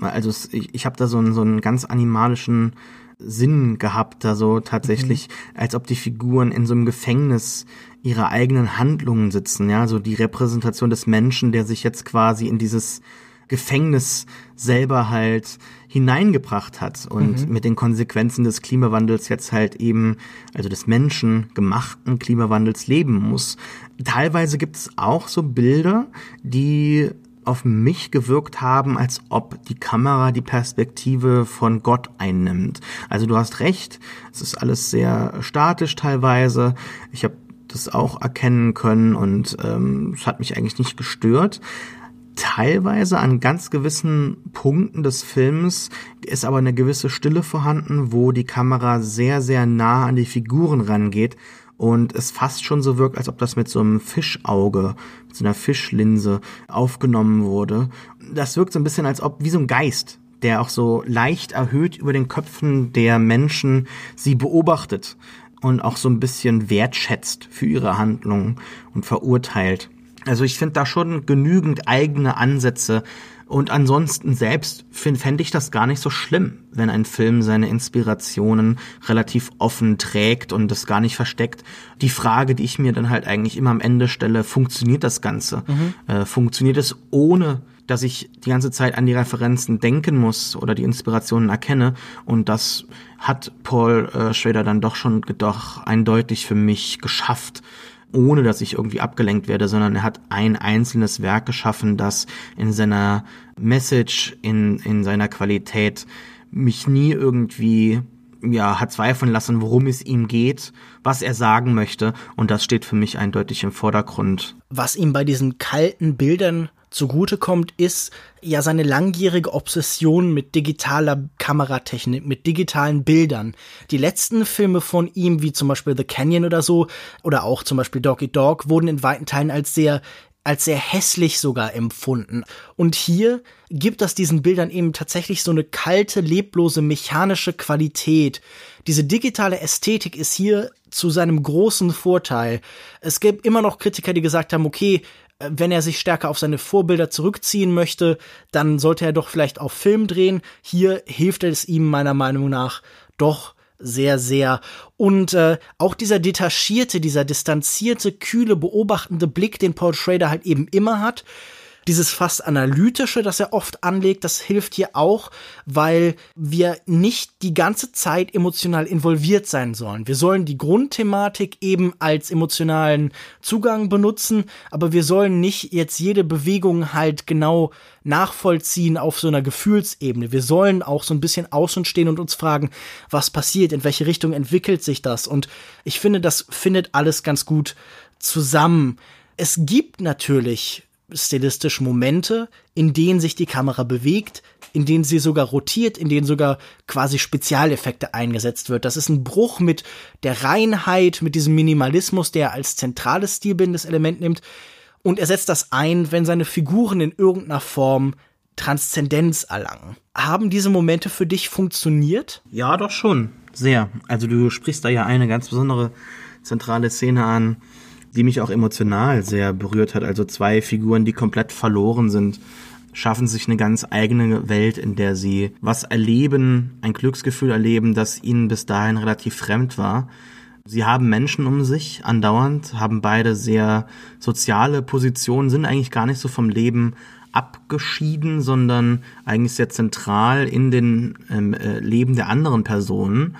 Also ich, ich habe da so einen, so einen ganz animalischen Sinn gehabt, da so tatsächlich, mhm. als ob die Figuren in so einem Gefängnis ihre eigenen Handlungen sitzen, ja, so die Repräsentation des Menschen, der sich jetzt quasi in dieses Gefängnis selber halt hineingebracht hat und mhm. mit den Konsequenzen des Klimawandels jetzt halt eben, also des menschengemachten Klimawandels leben muss. Teilweise gibt es auch so Bilder, die auf mich gewirkt haben, als ob die Kamera die Perspektive von Gott einnimmt. Also du hast recht, es ist alles sehr statisch teilweise. Ich habe das auch erkennen können und ähm, es hat mich eigentlich nicht gestört. Teilweise an ganz gewissen Punkten des Films ist aber eine gewisse Stille vorhanden, wo die Kamera sehr, sehr nah an die Figuren rangeht und es fast schon so wirkt, als ob das mit so einem Fischauge, mit so einer Fischlinse aufgenommen wurde. Das wirkt so ein bisschen als ob wie so ein Geist, der auch so leicht erhöht über den Köpfen der Menschen sie beobachtet und auch so ein bisschen wertschätzt für ihre Handlungen und verurteilt. Also ich finde da schon genügend eigene Ansätze und ansonsten selbst fände ich das gar nicht so schlimm, wenn ein Film seine Inspirationen relativ offen trägt und das gar nicht versteckt. Die Frage, die ich mir dann halt eigentlich immer am Ende stelle, funktioniert das Ganze? Mhm. Äh, funktioniert es ohne dass ich die ganze Zeit an die Referenzen denken muss oder die Inspirationen erkenne. Und das hat Paul äh, Schrader dann doch schon doch eindeutig für mich geschafft ohne dass ich irgendwie abgelenkt werde, sondern er hat ein einzelnes Werk geschaffen, das in seiner Message, in, in seiner Qualität mich nie irgendwie ja, hat zweifeln lassen, worum es ihm geht, was er sagen möchte. Und das steht für mich eindeutig im Vordergrund. Was ihm bei diesen kalten Bildern zugutekommt, ist ja seine langjährige Obsession mit digitaler Kameratechnik, mit digitalen Bildern. Die letzten Filme von ihm, wie zum Beispiel The Canyon oder so, oder auch zum Beispiel Doggy Dog, wurden in weiten Teilen als sehr als sehr hässlich sogar empfunden. Und hier gibt das diesen Bildern eben tatsächlich so eine kalte, leblose, mechanische Qualität. Diese digitale Ästhetik ist hier zu seinem großen Vorteil. Es gibt immer noch Kritiker, die gesagt haben, okay, wenn er sich stärker auf seine Vorbilder zurückziehen möchte, dann sollte er doch vielleicht auf Film drehen. Hier hilft es ihm meiner Meinung nach doch sehr, sehr. Und äh, auch dieser detachierte, dieser distanzierte, kühle, beobachtende Blick, den Paul Schrader halt eben immer hat, dieses fast analytische, das er oft anlegt, das hilft hier auch, weil wir nicht die ganze Zeit emotional involviert sein sollen. Wir sollen die Grundthematik eben als emotionalen Zugang benutzen, aber wir sollen nicht jetzt jede Bewegung halt genau nachvollziehen auf so einer Gefühlsebene. Wir sollen auch so ein bisschen außen stehen und uns fragen, was passiert, in welche Richtung entwickelt sich das. Und ich finde, das findet alles ganz gut zusammen. Es gibt natürlich stilistisch Momente, in denen sich die Kamera bewegt, in denen sie sogar rotiert, in denen sogar quasi Spezialeffekte eingesetzt wird. Das ist ein Bruch mit der Reinheit, mit diesem Minimalismus, der als zentrales stilbindendes Element nimmt. Und er setzt das ein, wenn seine Figuren in irgendeiner Form Transzendenz erlangen. Haben diese Momente für dich funktioniert? Ja, doch schon. Sehr. Also du sprichst da ja eine ganz besondere zentrale Szene an, die mich auch emotional sehr berührt hat. Also zwei Figuren, die komplett verloren sind, schaffen sich eine ganz eigene Welt, in der sie was erleben, ein Glücksgefühl erleben, das ihnen bis dahin relativ fremd war. Sie haben Menschen um sich andauernd, haben beide sehr soziale Positionen, sind eigentlich gar nicht so vom Leben abgeschieden, sondern eigentlich sehr zentral in den ähm, äh, Leben der anderen Personen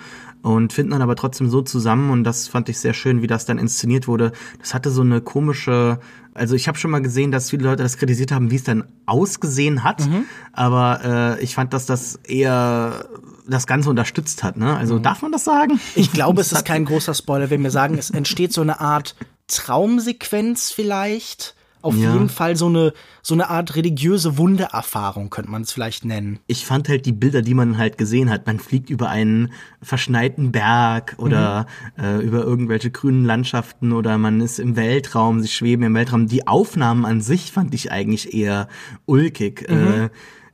und finden dann aber trotzdem so zusammen und das fand ich sehr schön, wie das dann inszeniert wurde. Das hatte so eine komische, also ich habe schon mal gesehen, dass viele Leute das kritisiert haben, wie es dann ausgesehen hat, mhm. aber äh, ich fand, dass das eher das Ganze unterstützt hat. Ne? Also mhm. darf man das sagen? Ich glaube, es ist kein großer Spoiler, wenn wir sagen, es entsteht so eine Art Traumsequenz vielleicht auf ja. jeden Fall so eine, so eine Art religiöse Wundererfahrung, könnte man es vielleicht nennen. Ich fand halt die Bilder, die man halt gesehen hat. Man fliegt über einen verschneiten Berg oder mhm. äh, über irgendwelche grünen Landschaften oder man ist im Weltraum, sie schweben im Weltraum. Die Aufnahmen an sich fand ich eigentlich eher ulkig. Mhm. Äh,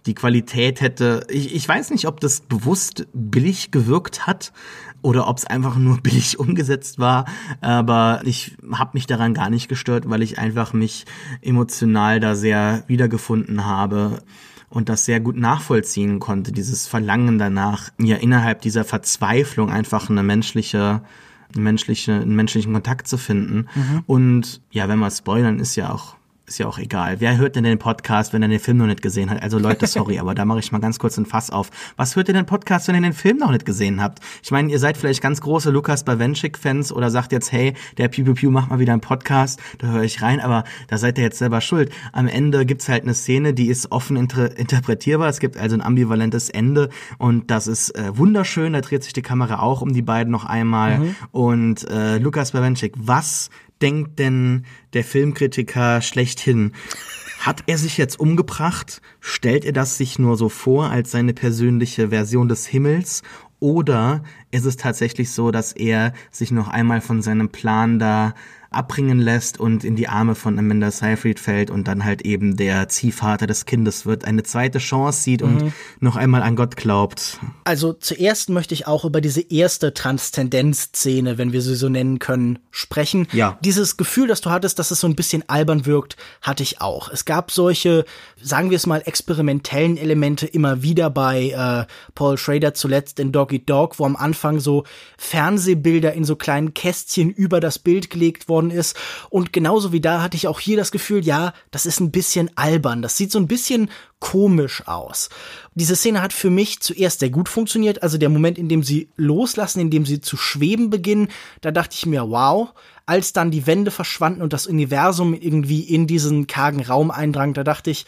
die Qualität hätte, ich, ich weiß nicht, ob das bewusst billig gewirkt hat oder ob es einfach nur billig umgesetzt war, aber ich habe mich daran gar nicht gestört, weil ich einfach mich emotional da sehr wiedergefunden habe und das sehr gut nachvollziehen konnte, dieses Verlangen danach, ja innerhalb dieser Verzweiflung einfach eine menschliche menschliche, einen menschlichen Kontakt zu finden. Mhm. Und ja, wenn wir spoilern, ist ja auch ist ja auch egal. Wer hört denn den Podcast, wenn er den Film noch nicht gesehen hat? Also Leute, sorry, aber da mache ich mal ganz kurz ein Fass auf. Was hört ihr den Podcast, wenn ihr den Film noch nicht gesehen habt? Ich meine, ihr seid vielleicht ganz große Lukas Bawenschik-Fans oder sagt jetzt, hey, der Piu Piu Piu macht mal wieder einen Podcast, da höre ich rein, aber da seid ihr jetzt selber schuld. Am Ende gibt's halt eine Szene, die ist offen inter interpretierbar. Es gibt also ein ambivalentes Ende und das ist äh, wunderschön. Da dreht sich die Kamera auch um die beiden noch einmal. Mhm. Und äh, Lukas Bawenschik, was denkt denn der Filmkritiker schlechthin? Hat er sich jetzt umgebracht? Stellt er das sich nur so vor als seine persönliche Version des Himmels? Oder ist es tatsächlich so, dass er sich noch einmal von seinem Plan da abbringen lässt und in die Arme von Amanda Seyfried fällt und dann halt eben der Ziehvater des Kindes wird, eine zweite Chance sieht und mhm. noch einmal an Gott glaubt. Also zuerst möchte ich auch über diese erste Transzendenzszene, wenn wir sie so nennen können, sprechen. Ja. Dieses Gefühl, das du hattest, dass es so ein bisschen albern wirkt, hatte ich auch. Es gab solche, sagen wir es mal, experimentellen Elemente immer wieder bei äh, Paul Schrader zuletzt in Doggy Dog, wo am Anfang so Fernsehbilder in so kleinen Kästchen über das Bild gelegt worden worden ist. Und genauso wie da hatte ich auch hier das Gefühl, ja, das ist ein bisschen albern. Das sieht so ein bisschen komisch aus. Diese Szene hat für mich zuerst sehr gut funktioniert. Also der Moment, in dem sie loslassen, in dem sie zu schweben beginnen, da dachte ich mir, wow. Als dann die Wände verschwanden und das Universum irgendwie in diesen kargen Raum eindrang, da dachte ich,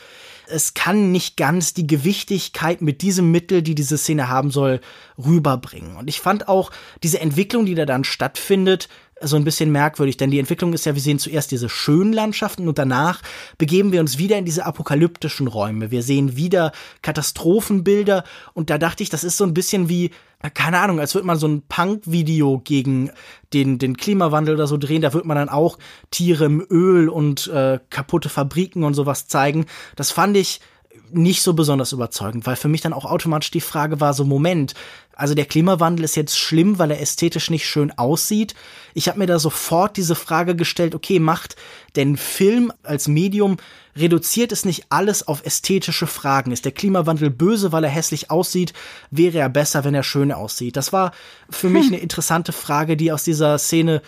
es kann nicht ganz die Gewichtigkeit mit diesem Mittel, die diese Szene haben soll, rüberbringen. Und ich fand auch diese Entwicklung, die da dann stattfindet, so ein bisschen merkwürdig, denn die Entwicklung ist ja, wir sehen zuerst diese schönen Landschaften und danach begeben wir uns wieder in diese apokalyptischen Räume. Wir sehen wieder Katastrophenbilder und da dachte ich, das ist so ein bisschen wie, keine Ahnung, als würde man so ein Punk-Video gegen den, den Klimawandel oder so drehen, da wird man dann auch Tiere im Öl und äh, kaputte Fabriken und sowas zeigen. Das fand ich nicht so besonders überzeugend, weil für mich dann auch automatisch die Frage war, so Moment, also der Klimawandel ist jetzt schlimm, weil er ästhetisch nicht schön aussieht. Ich habe mir da sofort diese Frage gestellt, okay, macht denn Film als Medium, reduziert es nicht alles auf ästhetische Fragen? Ist der Klimawandel böse, weil er hässlich aussieht? Wäre er besser, wenn er schön aussieht? Das war für mich hm. eine interessante Frage, die aus dieser Szene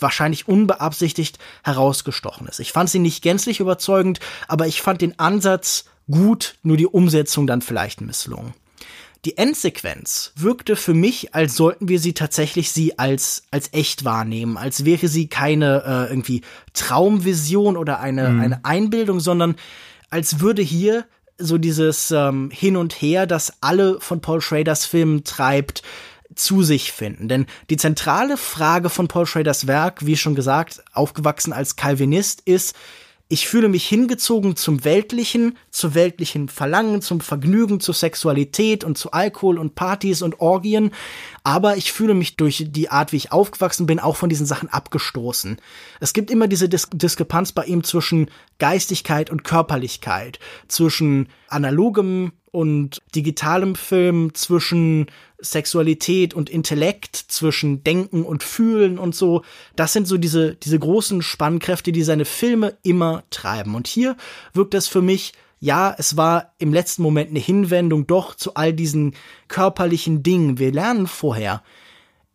wahrscheinlich unbeabsichtigt herausgestochen ist. Ich fand sie nicht gänzlich überzeugend, aber ich fand den Ansatz gut, nur die Umsetzung dann vielleicht misslungen. Die Endsequenz wirkte für mich, als sollten wir sie tatsächlich sie als, als echt wahrnehmen, als wäre sie keine äh, irgendwie Traumvision oder eine, mhm. eine Einbildung, sondern als würde hier so dieses ähm, Hin und Her, das alle von Paul Schraders Filmen treibt, zu sich finden. Denn die zentrale Frage von Paul Schraders Werk, wie schon gesagt, aufgewachsen als Calvinist, ist, ich fühle mich hingezogen zum Weltlichen, zu weltlichen Verlangen, zum Vergnügen, zur Sexualität und zu Alkohol und Partys und Orgien. Aber ich fühle mich durch die Art, wie ich aufgewachsen bin, auch von diesen Sachen abgestoßen. Es gibt immer diese Dis Diskrepanz bei ihm zwischen Geistigkeit und Körperlichkeit, zwischen analogem und digitalem Film, zwischen Sexualität und Intellekt, zwischen Denken und Fühlen und so. Das sind so diese, diese großen Spannkräfte, die seine Filme immer treiben. Und hier wirkt das für mich ja, es war im letzten Moment eine Hinwendung doch zu all diesen körperlichen Dingen. Wir lernen vorher,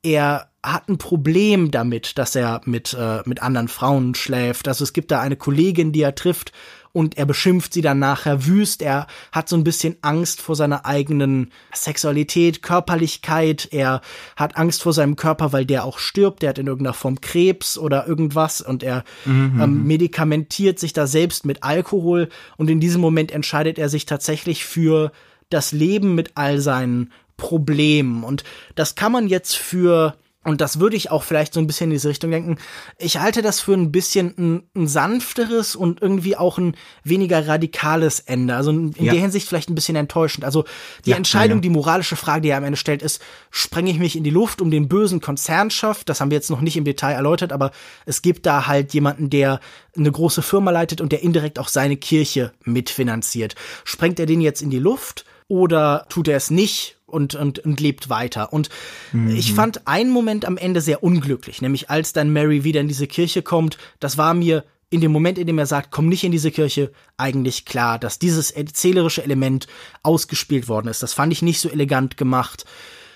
er hat ein Problem damit, dass er mit, äh, mit anderen Frauen schläft. Also es gibt da eine Kollegin, die er trifft und er beschimpft sie dann nachher wüst. Er hat so ein bisschen Angst vor seiner eigenen Sexualität, Körperlichkeit. Er hat Angst vor seinem Körper, weil der auch stirbt. Der hat in irgendeiner Form Krebs oder irgendwas und er mhm. ähm, mhm. medikamentiert sich da selbst mit Alkohol. Und in diesem Moment entscheidet er sich tatsächlich für das Leben mit all seinen Problemen. Und das kann man jetzt für und das würde ich auch vielleicht so ein bisschen in diese Richtung denken. Ich halte das für ein bisschen ein, ein sanfteres und irgendwie auch ein weniger radikales Ende. Also in ja. der Hinsicht vielleicht ein bisschen enttäuschend. Also die ja, Entscheidung, ja, die moralische Frage, die er am Ende stellt, ist, sprenge ich mich in die Luft um den bösen Konzernschaft? Das haben wir jetzt noch nicht im Detail erläutert, aber es gibt da halt jemanden, der eine große Firma leitet und der indirekt auch seine Kirche mitfinanziert. Sprengt er den jetzt in die Luft? Oder tut er es nicht und, und, und lebt weiter. Und mhm. ich fand einen Moment am Ende sehr unglücklich, nämlich als dann Mary wieder in diese Kirche kommt, das war mir in dem Moment, in dem er sagt, komm nicht in diese Kirche, eigentlich klar, dass dieses erzählerische Element ausgespielt worden ist. Das fand ich nicht so elegant gemacht.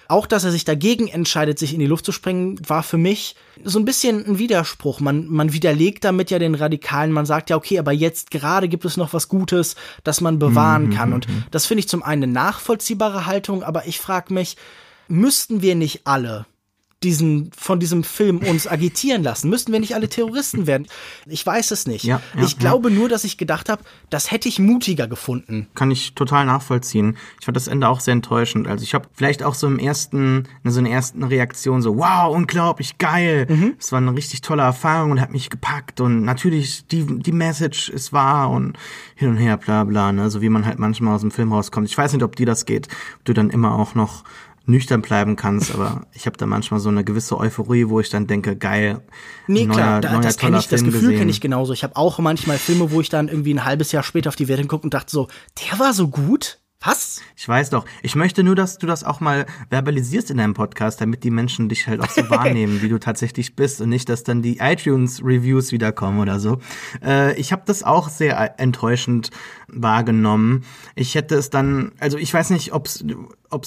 Auch, dass er sich dagegen entscheidet, sich in die Luft zu sprengen, war für mich so ein bisschen ein Widerspruch. Man, man widerlegt damit ja den Radikalen. Man sagt ja, okay, aber jetzt gerade gibt es noch was Gutes, das man bewahren mhm, kann. Und mhm. das finde ich zum einen eine nachvollziehbare Haltung, aber ich frage mich, müssten wir nicht alle diesen, von diesem Film uns agitieren lassen? Müssten wir nicht alle Terroristen werden? Ich weiß es nicht. Ja, ja, ich glaube ja. nur, dass ich gedacht habe, das hätte ich mutiger gefunden. Kann ich total nachvollziehen. Ich fand das Ende auch sehr enttäuschend. Also ich habe vielleicht auch so im ersten, so eine ersten Reaktion so, wow, unglaublich geil. Mhm. Es mhm. war eine richtig tolle Erfahrung und hat mich gepackt und natürlich die, die Message ist wahr und hin und her, bla bla, ne? so wie man halt manchmal aus dem Film rauskommt. Ich weiß nicht, ob dir das geht, ob du dann immer auch noch nüchtern bleiben kannst, aber ich habe da manchmal so eine gewisse Euphorie, wo ich dann denke, geil. Nee, neuer, klar, da, das kenne ich, das Gefühl kenne ich genauso. Ich habe auch manchmal Filme, wo ich dann irgendwie ein halbes Jahr später auf die Wertung gucke und dachte so, der war so gut? Was? Ich weiß doch. Ich möchte nur, dass du das auch mal verbalisierst in deinem Podcast, damit die Menschen dich halt auch so wahrnehmen, wie du tatsächlich bist und nicht, dass dann die iTunes-Reviews wiederkommen oder so. Äh, ich habe das auch sehr enttäuschend wahrgenommen. Ich hätte es dann, also ich weiß nicht, ob es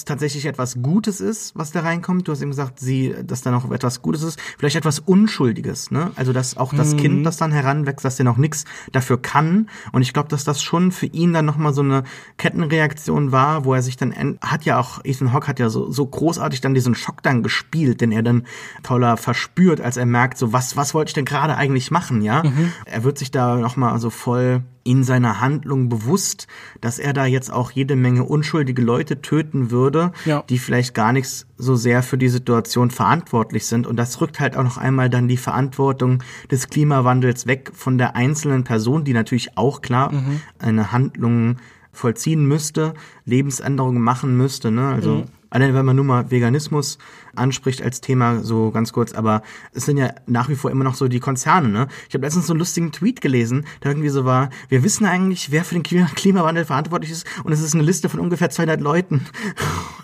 tatsächlich etwas Gutes ist, was da reinkommt. Du hast eben gesagt, sie, dass da noch etwas Gutes ist. Vielleicht etwas Unschuldiges, ne? Also, dass auch das mhm. Kind, das dann heranwächst, dass der noch nichts dafür kann. Und ich glaube, dass das schon für ihn dann nochmal so eine Kettenreaktion war, wo er sich dann, hat ja auch, Ethan Hawke hat ja so, so großartig dann diesen Schock dann gespielt, den er dann toller verspürt, als er merkt, so, was, was wollte ich denn gerade eigentlich machen, ja? Mhm. Er wird sich da nochmal so voll in seiner Handlung bewusst, dass er da jetzt auch jede Menge unschuldige Leute töten würde, ja. die vielleicht gar nichts so sehr für die Situation verantwortlich sind. Und das rückt halt auch noch einmal dann die Verantwortung des Klimawandels weg von der einzelnen Person, die natürlich auch klar mhm. eine Handlung vollziehen müsste, Lebensänderungen machen müsste. Ne? Also mhm. Allein wenn man nur mal Veganismus anspricht als Thema, so ganz kurz, aber es sind ja nach wie vor immer noch so die Konzerne, ne? Ich habe letztens so einen lustigen Tweet gelesen, der irgendwie so war, wir wissen eigentlich, wer für den Klimawandel verantwortlich ist und es ist eine Liste von ungefähr 200 Leuten.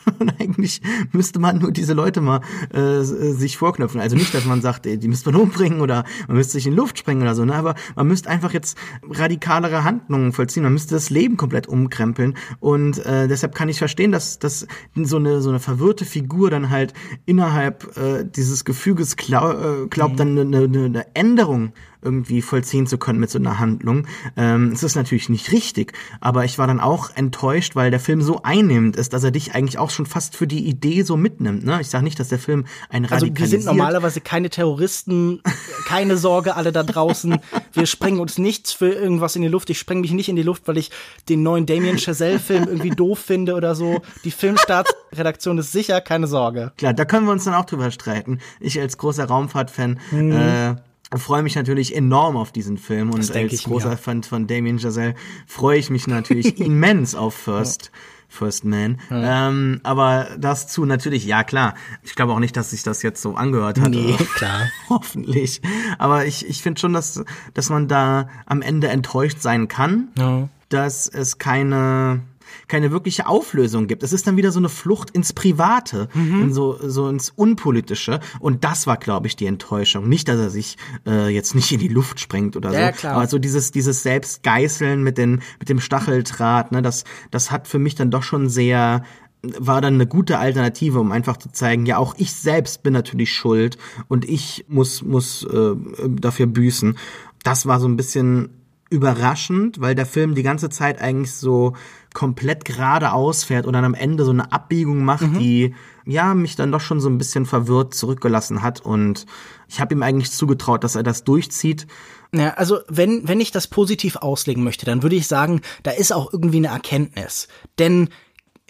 und eigentlich müsste man nur diese Leute mal äh, sich vorknöpfen. Also nicht, dass man sagt, die müsste man umbringen oder man müsste sich in Luft sprengen oder so, ne? aber man müsste einfach jetzt radikalere Handlungen vollziehen, man müsste das Leben komplett umkrempeln und äh, deshalb kann ich verstehen, dass, dass so eine so eine verwirrte Figur dann halt innerhalb äh, dieses Gefüges glaub, äh, glaubt, mhm. dann eine, eine, eine Änderung irgendwie vollziehen zu können mit so einer Handlung. Ähm, es ist natürlich nicht richtig, aber ich war dann auch enttäuscht, weil der Film so einnehmend ist, dass er dich eigentlich auch schon fast für die Idee so mitnimmt. Ne? Ich sage nicht, dass der Film ein Also wir sind normalerweise keine Terroristen, keine Sorge, alle da draußen. Wir sprengen uns nichts für irgendwas in die Luft. Ich spreng mich nicht in die Luft, weil ich den neuen Damien Chazelle-Film irgendwie doof finde oder so. Die Filmstartsredaktion ist sicher, keine Sorge. Klar, da können wir uns dann auch drüber streiten. Ich als großer Raumfahrt-Fan mhm. äh, freue mich natürlich enorm auf diesen Film und als großer Fan von Damien Chazelle freue ich mich natürlich immens auf First. Ja. First Man. Ja. Ähm, aber das zu natürlich, ja klar. Ich glaube auch nicht, dass sich das jetzt so angehört hat. Nee, klar. Hoffentlich. Aber ich, ich finde schon, dass, dass man da am Ende enttäuscht sein kann, ja. dass es keine keine wirkliche Auflösung gibt. Es ist dann wieder so eine Flucht ins Private, mhm. in so, so ins Unpolitische. Und das war, glaube ich, die Enttäuschung. Nicht, dass er sich äh, jetzt nicht in die Luft sprengt oder ja, so. Klar. Aber so dieses, dieses Selbstgeißeln mit, den, mit dem Stacheldraht, ne, das, das hat für mich dann doch schon sehr war dann eine gute Alternative, um einfach zu zeigen, ja, auch ich selbst bin natürlich schuld und ich muss, muss äh, dafür büßen. Das war so ein bisschen überraschend, weil der Film die ganze Zeit eigentlich so komplett geradeaus fährt und dann am Ende so eine Abbiegung macht, mhm. die ja mich dann doch schon so ein bisschen verwirrt zurückgelassen hat und ich habe ihm eigentlich zugetraut, dass er das durchzieht. Ja, also wenn wenn ich das positiv auslegen möchte, dann würde ich sagen, da ist auch irgendwie eine Erkenntnis, denn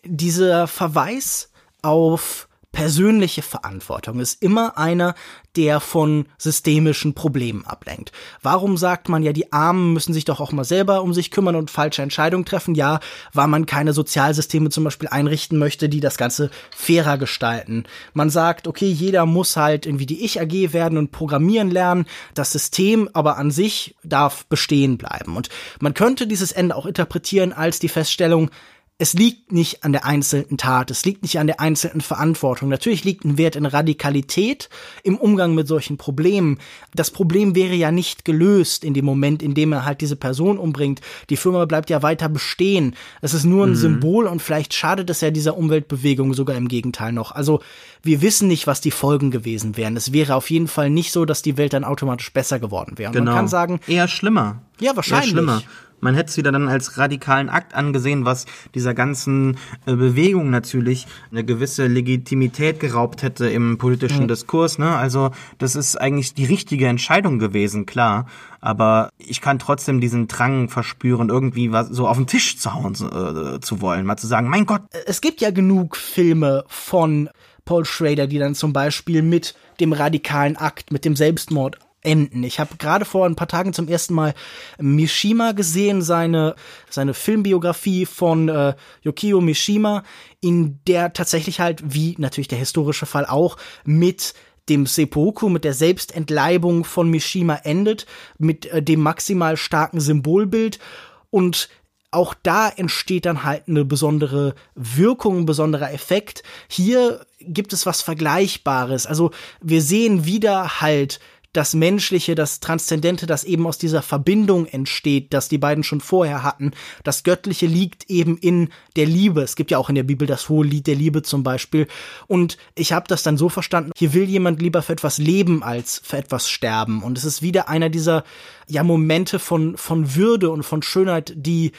dieser Verweis auf persönliche Verantwortung ist immer einer, der von systemischen Problemen ablenkt. Warum sagt man ja, die Armen müssen sich doch auch mal selber um sich kümmern und falsche Entscheidungen treffen? Ja, weil man keine Sozialsysteme zum Beispiel einrichten möchte, die das Ganze fairer gestalten. Man sagt, okay, jeder muss halt irgendwie die Ich-AG werden und programmieren lernen. Das System aber an sich darf bestehen bleiben. Und man könnte dieses Ende auch interpretieren als die Feststellung, es liegt nicht an der einzelnen Tat, es liegt nicht an der einzelnen Verantwortung. Natürlich liegt ein Wert in Radikalität im Umgang mit solchen Problemen. Das Problem wäre ja nicht gelöst in dem Moment, in dem er halt diese Person umbringt. Die Firma bleibt ja weiter bestehen. Es ist nur ein mhm. Symbol und vielleicht schadet es ja dieser Umweltbewegung sogar im Gegenteil noch. Also wir wissen nicht, was die Folgen gewesen wären. Es wäre auf jeden Fall nicht so, dass die Welt dann automatisch besser geworden wäre. Genau. Man kann sagen, eher schlimmer. Ja, wahrscheinlich. Eher schlimmer. Man hätte es wieder dann als radikalen Akt angesehen, was dieser ganzen äh, Bewegung natürlich eine gewisse Legitimität geraubt hätte im politischen mhm. Diskurs. Ne? Also das ist eigentlich die richtige Entscheidung gewesen, klar. Aber ich kann trotzdem diesen Drang verspüren, irgendwie was so auf den Tisch zu hauen äh, zu wollen, mal zu sagen, mein Gott. Es gibt ja genug Filme von Paul Schrader, die dann zum Beispiel mit dem radikalen Akt, mit dem Selbstmord enden. Ich habe gerade vor ein paar Tagen zum ersten Mal Mishima gesehen, seine, seine Filmbiografie von äh, Yukio Mishima, in der tatsächlich halt, wie natürlich der historische Fall auch, mit dem Seppuku, mit der Selbstentleibung von Mishima endet, mit äh, dem maximal starken Symbolbild und auch da entsteht dann halt eine besondere Wirkung, ein besonderer Effekt. Hier gibt es was Vergleichbares. Also wir sehen wieder halt das Menschliche, das Transzendente, das eben aus dieser Verbindung entsteht, das die beiden schon vorher hatten. Das Göttliche liegt eben in der Liebe. Es gibt ja auch in der Bibel das hohe Lied der Liebe zum Beispiel. Und ich habe das dann so verstanden, hier will jemand lieber für etwas leben als für etwas sterben. Und es ist wieder einer dieser ja Momente von, von Würde und von Schönheit, die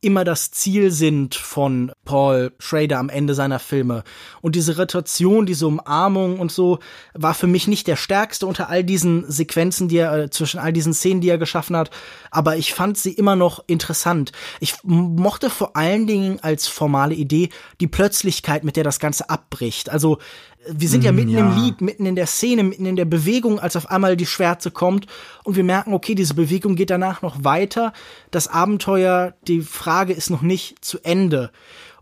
immer das Ziel sind von Paul Schrader am Ende seiner Filme. Und diese Rotation, diese Umarmung und so war für mich nicht der stärkste unter all diesen Sequenzen, die er äh, zwischen all diesen Szenen, die er geschaffen hat, aber ich fand sie immer noch interessant. Ich mochte vor allen Dingen als formale Idee die Plötzlichkeit, mit der das Ganze abbricht. Also wir sind ja mm, mitten ja. im Lied, mitten in der Szene, mitten in der Bewegung, als auf einmal die Schwärze kommt und wir merken, okay, diese Bewegung geht danach noch weiter. Das Abenteuer, die Frage ist noch nicht zu Ende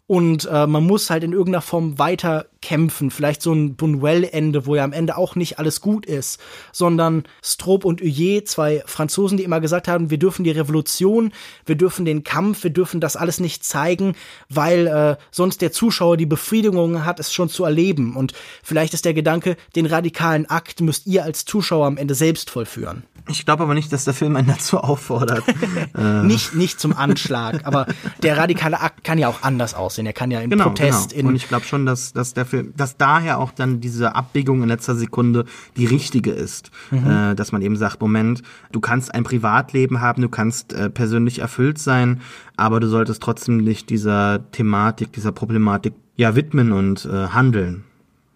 und äh, man muss halt in irgendeiner Form weiter kämpfen. Vielleicht so ein Bunuel-Ende, wo ja am Ende auch nicht alles gut ist, sondern Stroop und Huyer, zwei Franzosen, die immer gesagt haben, wir dürfen die Revolution, wir dürfen den Kampf, wir dürfen das alles nicht zeigen, weil äh, sonst der Zuschauer die Befriedigung hat, es schon zu erleben. Und vielleicht ist der Gedanke, den radikalen Akt müsst ihr als Zuschauer am Ende selbst vollführen. Ich glaube aber nicht, dass der Film einen dazu auffordert. äh. Nicht, nicht zum Anschlag, aber der radikale Akt kann ja auch anders aussehen. Er kann ja im genau, Protest genau. Und ich glaube schon, dass, dass der Film, dass daher auch dann diese Abbiegung in letzter Sekunde die richtige ist. Mhm. Äh, dass man eben sagt, Moment, du kannst ein Privatleben haben, du kannst äh, persönlich erfüllt sein, aber du solltest trotzdem nicht dieser Thematik, dieser Problematik ja widmen und äh, handeln.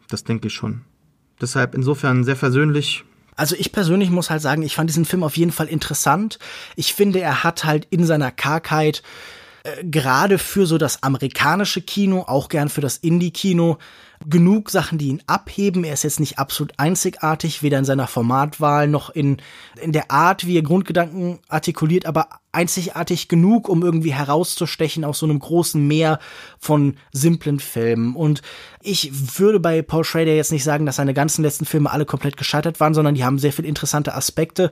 Das denke ich schon. Deshalb insofern sehr versöhnlich, also ich persönlich muss halt sagen, ich fand diesen Film auf jeden Fall interessant. Ich finde, er hat halt in seiner Kargheit äh, gerade für so das amerikanische Kino, auch gern für das Indie-Kino, genug Sachen, die ihn abheben. Er ist jetzt nicht absolut einzigartig, weder in seiner Formatwahl noch in, in der Art, wie er Grundgedanken artikuliert, aber einzigartig genug, um irgendwie herauszustechen aus so einem großen Meer von simplen Filmen. Und ich würde bei Paul Schrader jetzt nicht sagen, dass seine ganzen letzten Filme alle komplett gescheitert waren, sondern die haben sehr viel interessante Aspekte.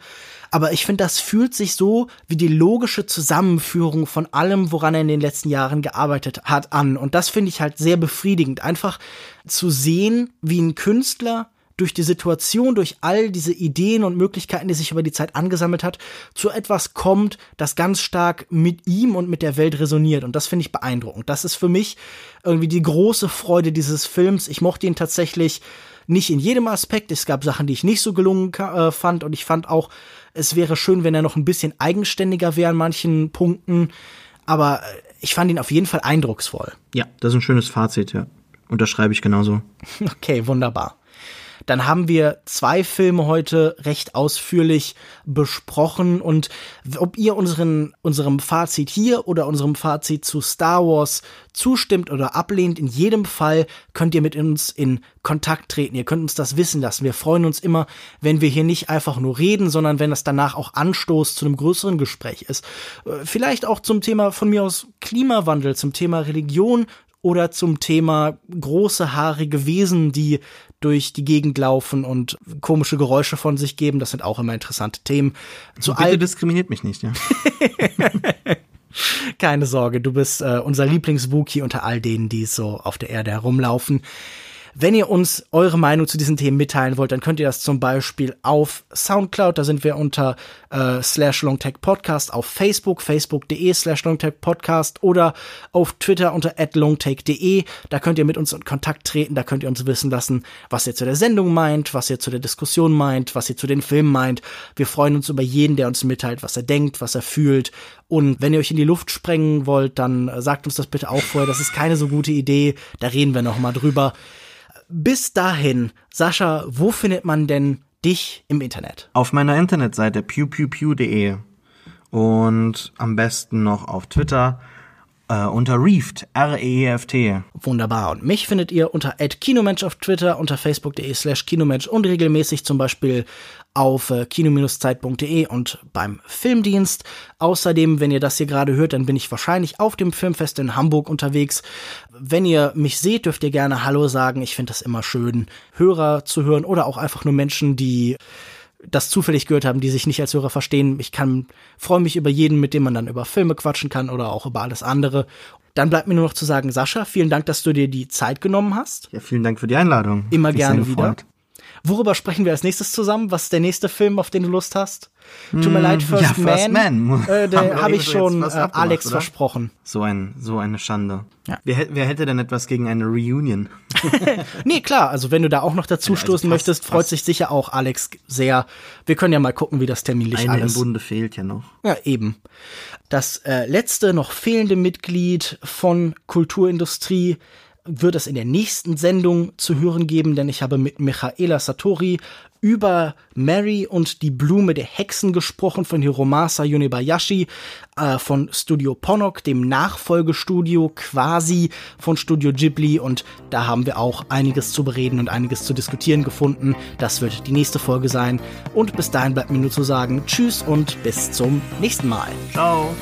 Aber ich finde, das fühlt sich so wie die logische Zusammenführung von allem, woran er in den letzten Jahren gearbeitet hat, an. Und das finde ich halt sehr befriedigend. Einfach zu sehen, wie ein Künstler durch die Situation, durch all diese Ideen und Möglichkeiten, die sich über die Zeit angesammelt hat, zu etwas kommt, das ganz stark mit ihm und mit der Welt resoniert. Und das finde ich beeindruckend. Das ist für mich irgendwie die große Freude dieses Films. Ich mochte ihn tatsächlich nicht in jedem Aspekt. Es gab Sachen, die ich nicht so gelungen äh, fand. Und ich fand auch, es wäre schön, wenn er noch ein bisschen eigenständiger wäre an manchen Punkten. Aber äh, ich fand ihn auf jeden Fall eindrucksvoll. Ja, das ist ein schönes Fazit, ja. Unterschreibe ich genauso. Okay, wunderbar. Dann haben wir zwei Filme heute recht ausführlich besprochen und ob ihr unseren, unserem Fazit hier oder unserem Fazit zu Star Wars zustimmt oder ablehnt, in jedem Fall könnt ihr mit uns in Kontakt treten. Ihr könnt uns das wissen lassen. Wir freuen uns immer, wenn wir hier nicht einfach nur reden, sondern wenn das danach auch Anstoß zu einem größeren Gespräch ist. Äh, vielleicht auch zum Thema von mir aus Klimawandel, zum Thema Religion, oder zum Thema große haarige Wesen, die durch die Gegend laufen und komische Geräusche von sich geben. Das sind auch immer interessante Themen. Zu Bitte diskriminiert mich nicht, ja. Keine Sorge, du bist äh, unser Lieblingswookie unter all denen, die so auf der Erde herumlaufen. Wenn ihr uns eure Meinung zu diesen Themen mitteilen wollt, dann könnt ihr das zum Beispiel auf Soundcloud, da sind wir unter äh, slash longtechpodcast, auf Facebook, facebook.de slash longtechpodcast oder auf Twitter unter longtech.de. Da könnt ihr mit uns in Kontakt treten, da könnt ihr uns wissen lassen, was ihr zu der Sendung meint, was ihr zu der Diskussion meint, was ihr zu den Filmen meint. Wir freuen uns über jeden, der uns mitteilt, was er denkt, was er fühlt. Und wenn ihr euch in die Luft sprengen wollt, dann sagt uns das bitte auch vorher. Das ist keine so gute Idee. Da reden wir noch mal drüber. Bis dahin, Sascha, wo findet man denn dich im Internet? Auf meiner Internetseite pewpewpew.de und am besten noch auf Twitter äh, unter Reeft, R-E-E-F-T. Wunderbar. Und mich findet ihr unter @kinomensch auf Twitter, unter facebook.de slash kinomensch und regelmäßig zum Beispiel auf äh, kino-zeit.de und beim Filmdienst. Außerdem, wenn ihr das hier gerade hört, dann bin ich wahrscheinlich auf dem Filmfest in Hamburg unterwegs. Wenn ihr mich seht, dürft ihr gerne Hallo sagen. Ich finde das immer schön, Hörer zu hören oder auch einfach nur Menschen, die das zufällig gehört haben, die sich nicht als Hörer verstehen. Ich kann freue mich über jeden, mit dem man dann über Filme quatschen kann oder auch über alles andere. Dann bleibt mir nur noch zu sagen, Sascha, vielen Dank, dass du dir die Zeit genommen hast. Ja, vielen Dank für die Einladung. Immer gerne wieder. Worüber sprechen wir als nächstes zusammen? Was ist der nächste Film, auf den du Lust hast? Tut mir hm, leid, First ja, Man. First Man. Äh, den habe ich schon äh, Alex oder? versprochen. So ein, so eine Schande. Ja. Wer, wer hätte denn etwas gegen eine Reunion? nee, klar. Also wenn du da auch noch dazu also stoßen möchtest, freut fast. sich sicher auch Alex sehr. Wir können ja mal gucken, wie das terminlich eine alles. Eine Bunde fehlt ja noch. Ja, eben. Das äh, letzte noch fehlende Mitglied von Kulturindustrie wird es in der nächsten Sendung zu hören geben, denn ich habe mit Michaela Satori über Mary und die Blume der Hexen gesprochen von Hiromasa Yonebayashi äh, von Studio Ponok, dem Nachfolgestudio quasi von Studio Ghibli und da haben wir auch einiges zu bereden und einiges zu diskutieren gefunden. Das wird die nächste Folge sein und bis dahin bleibt mir nur zu sagen Tschüss und bis zum nächsten Mal. Ciao.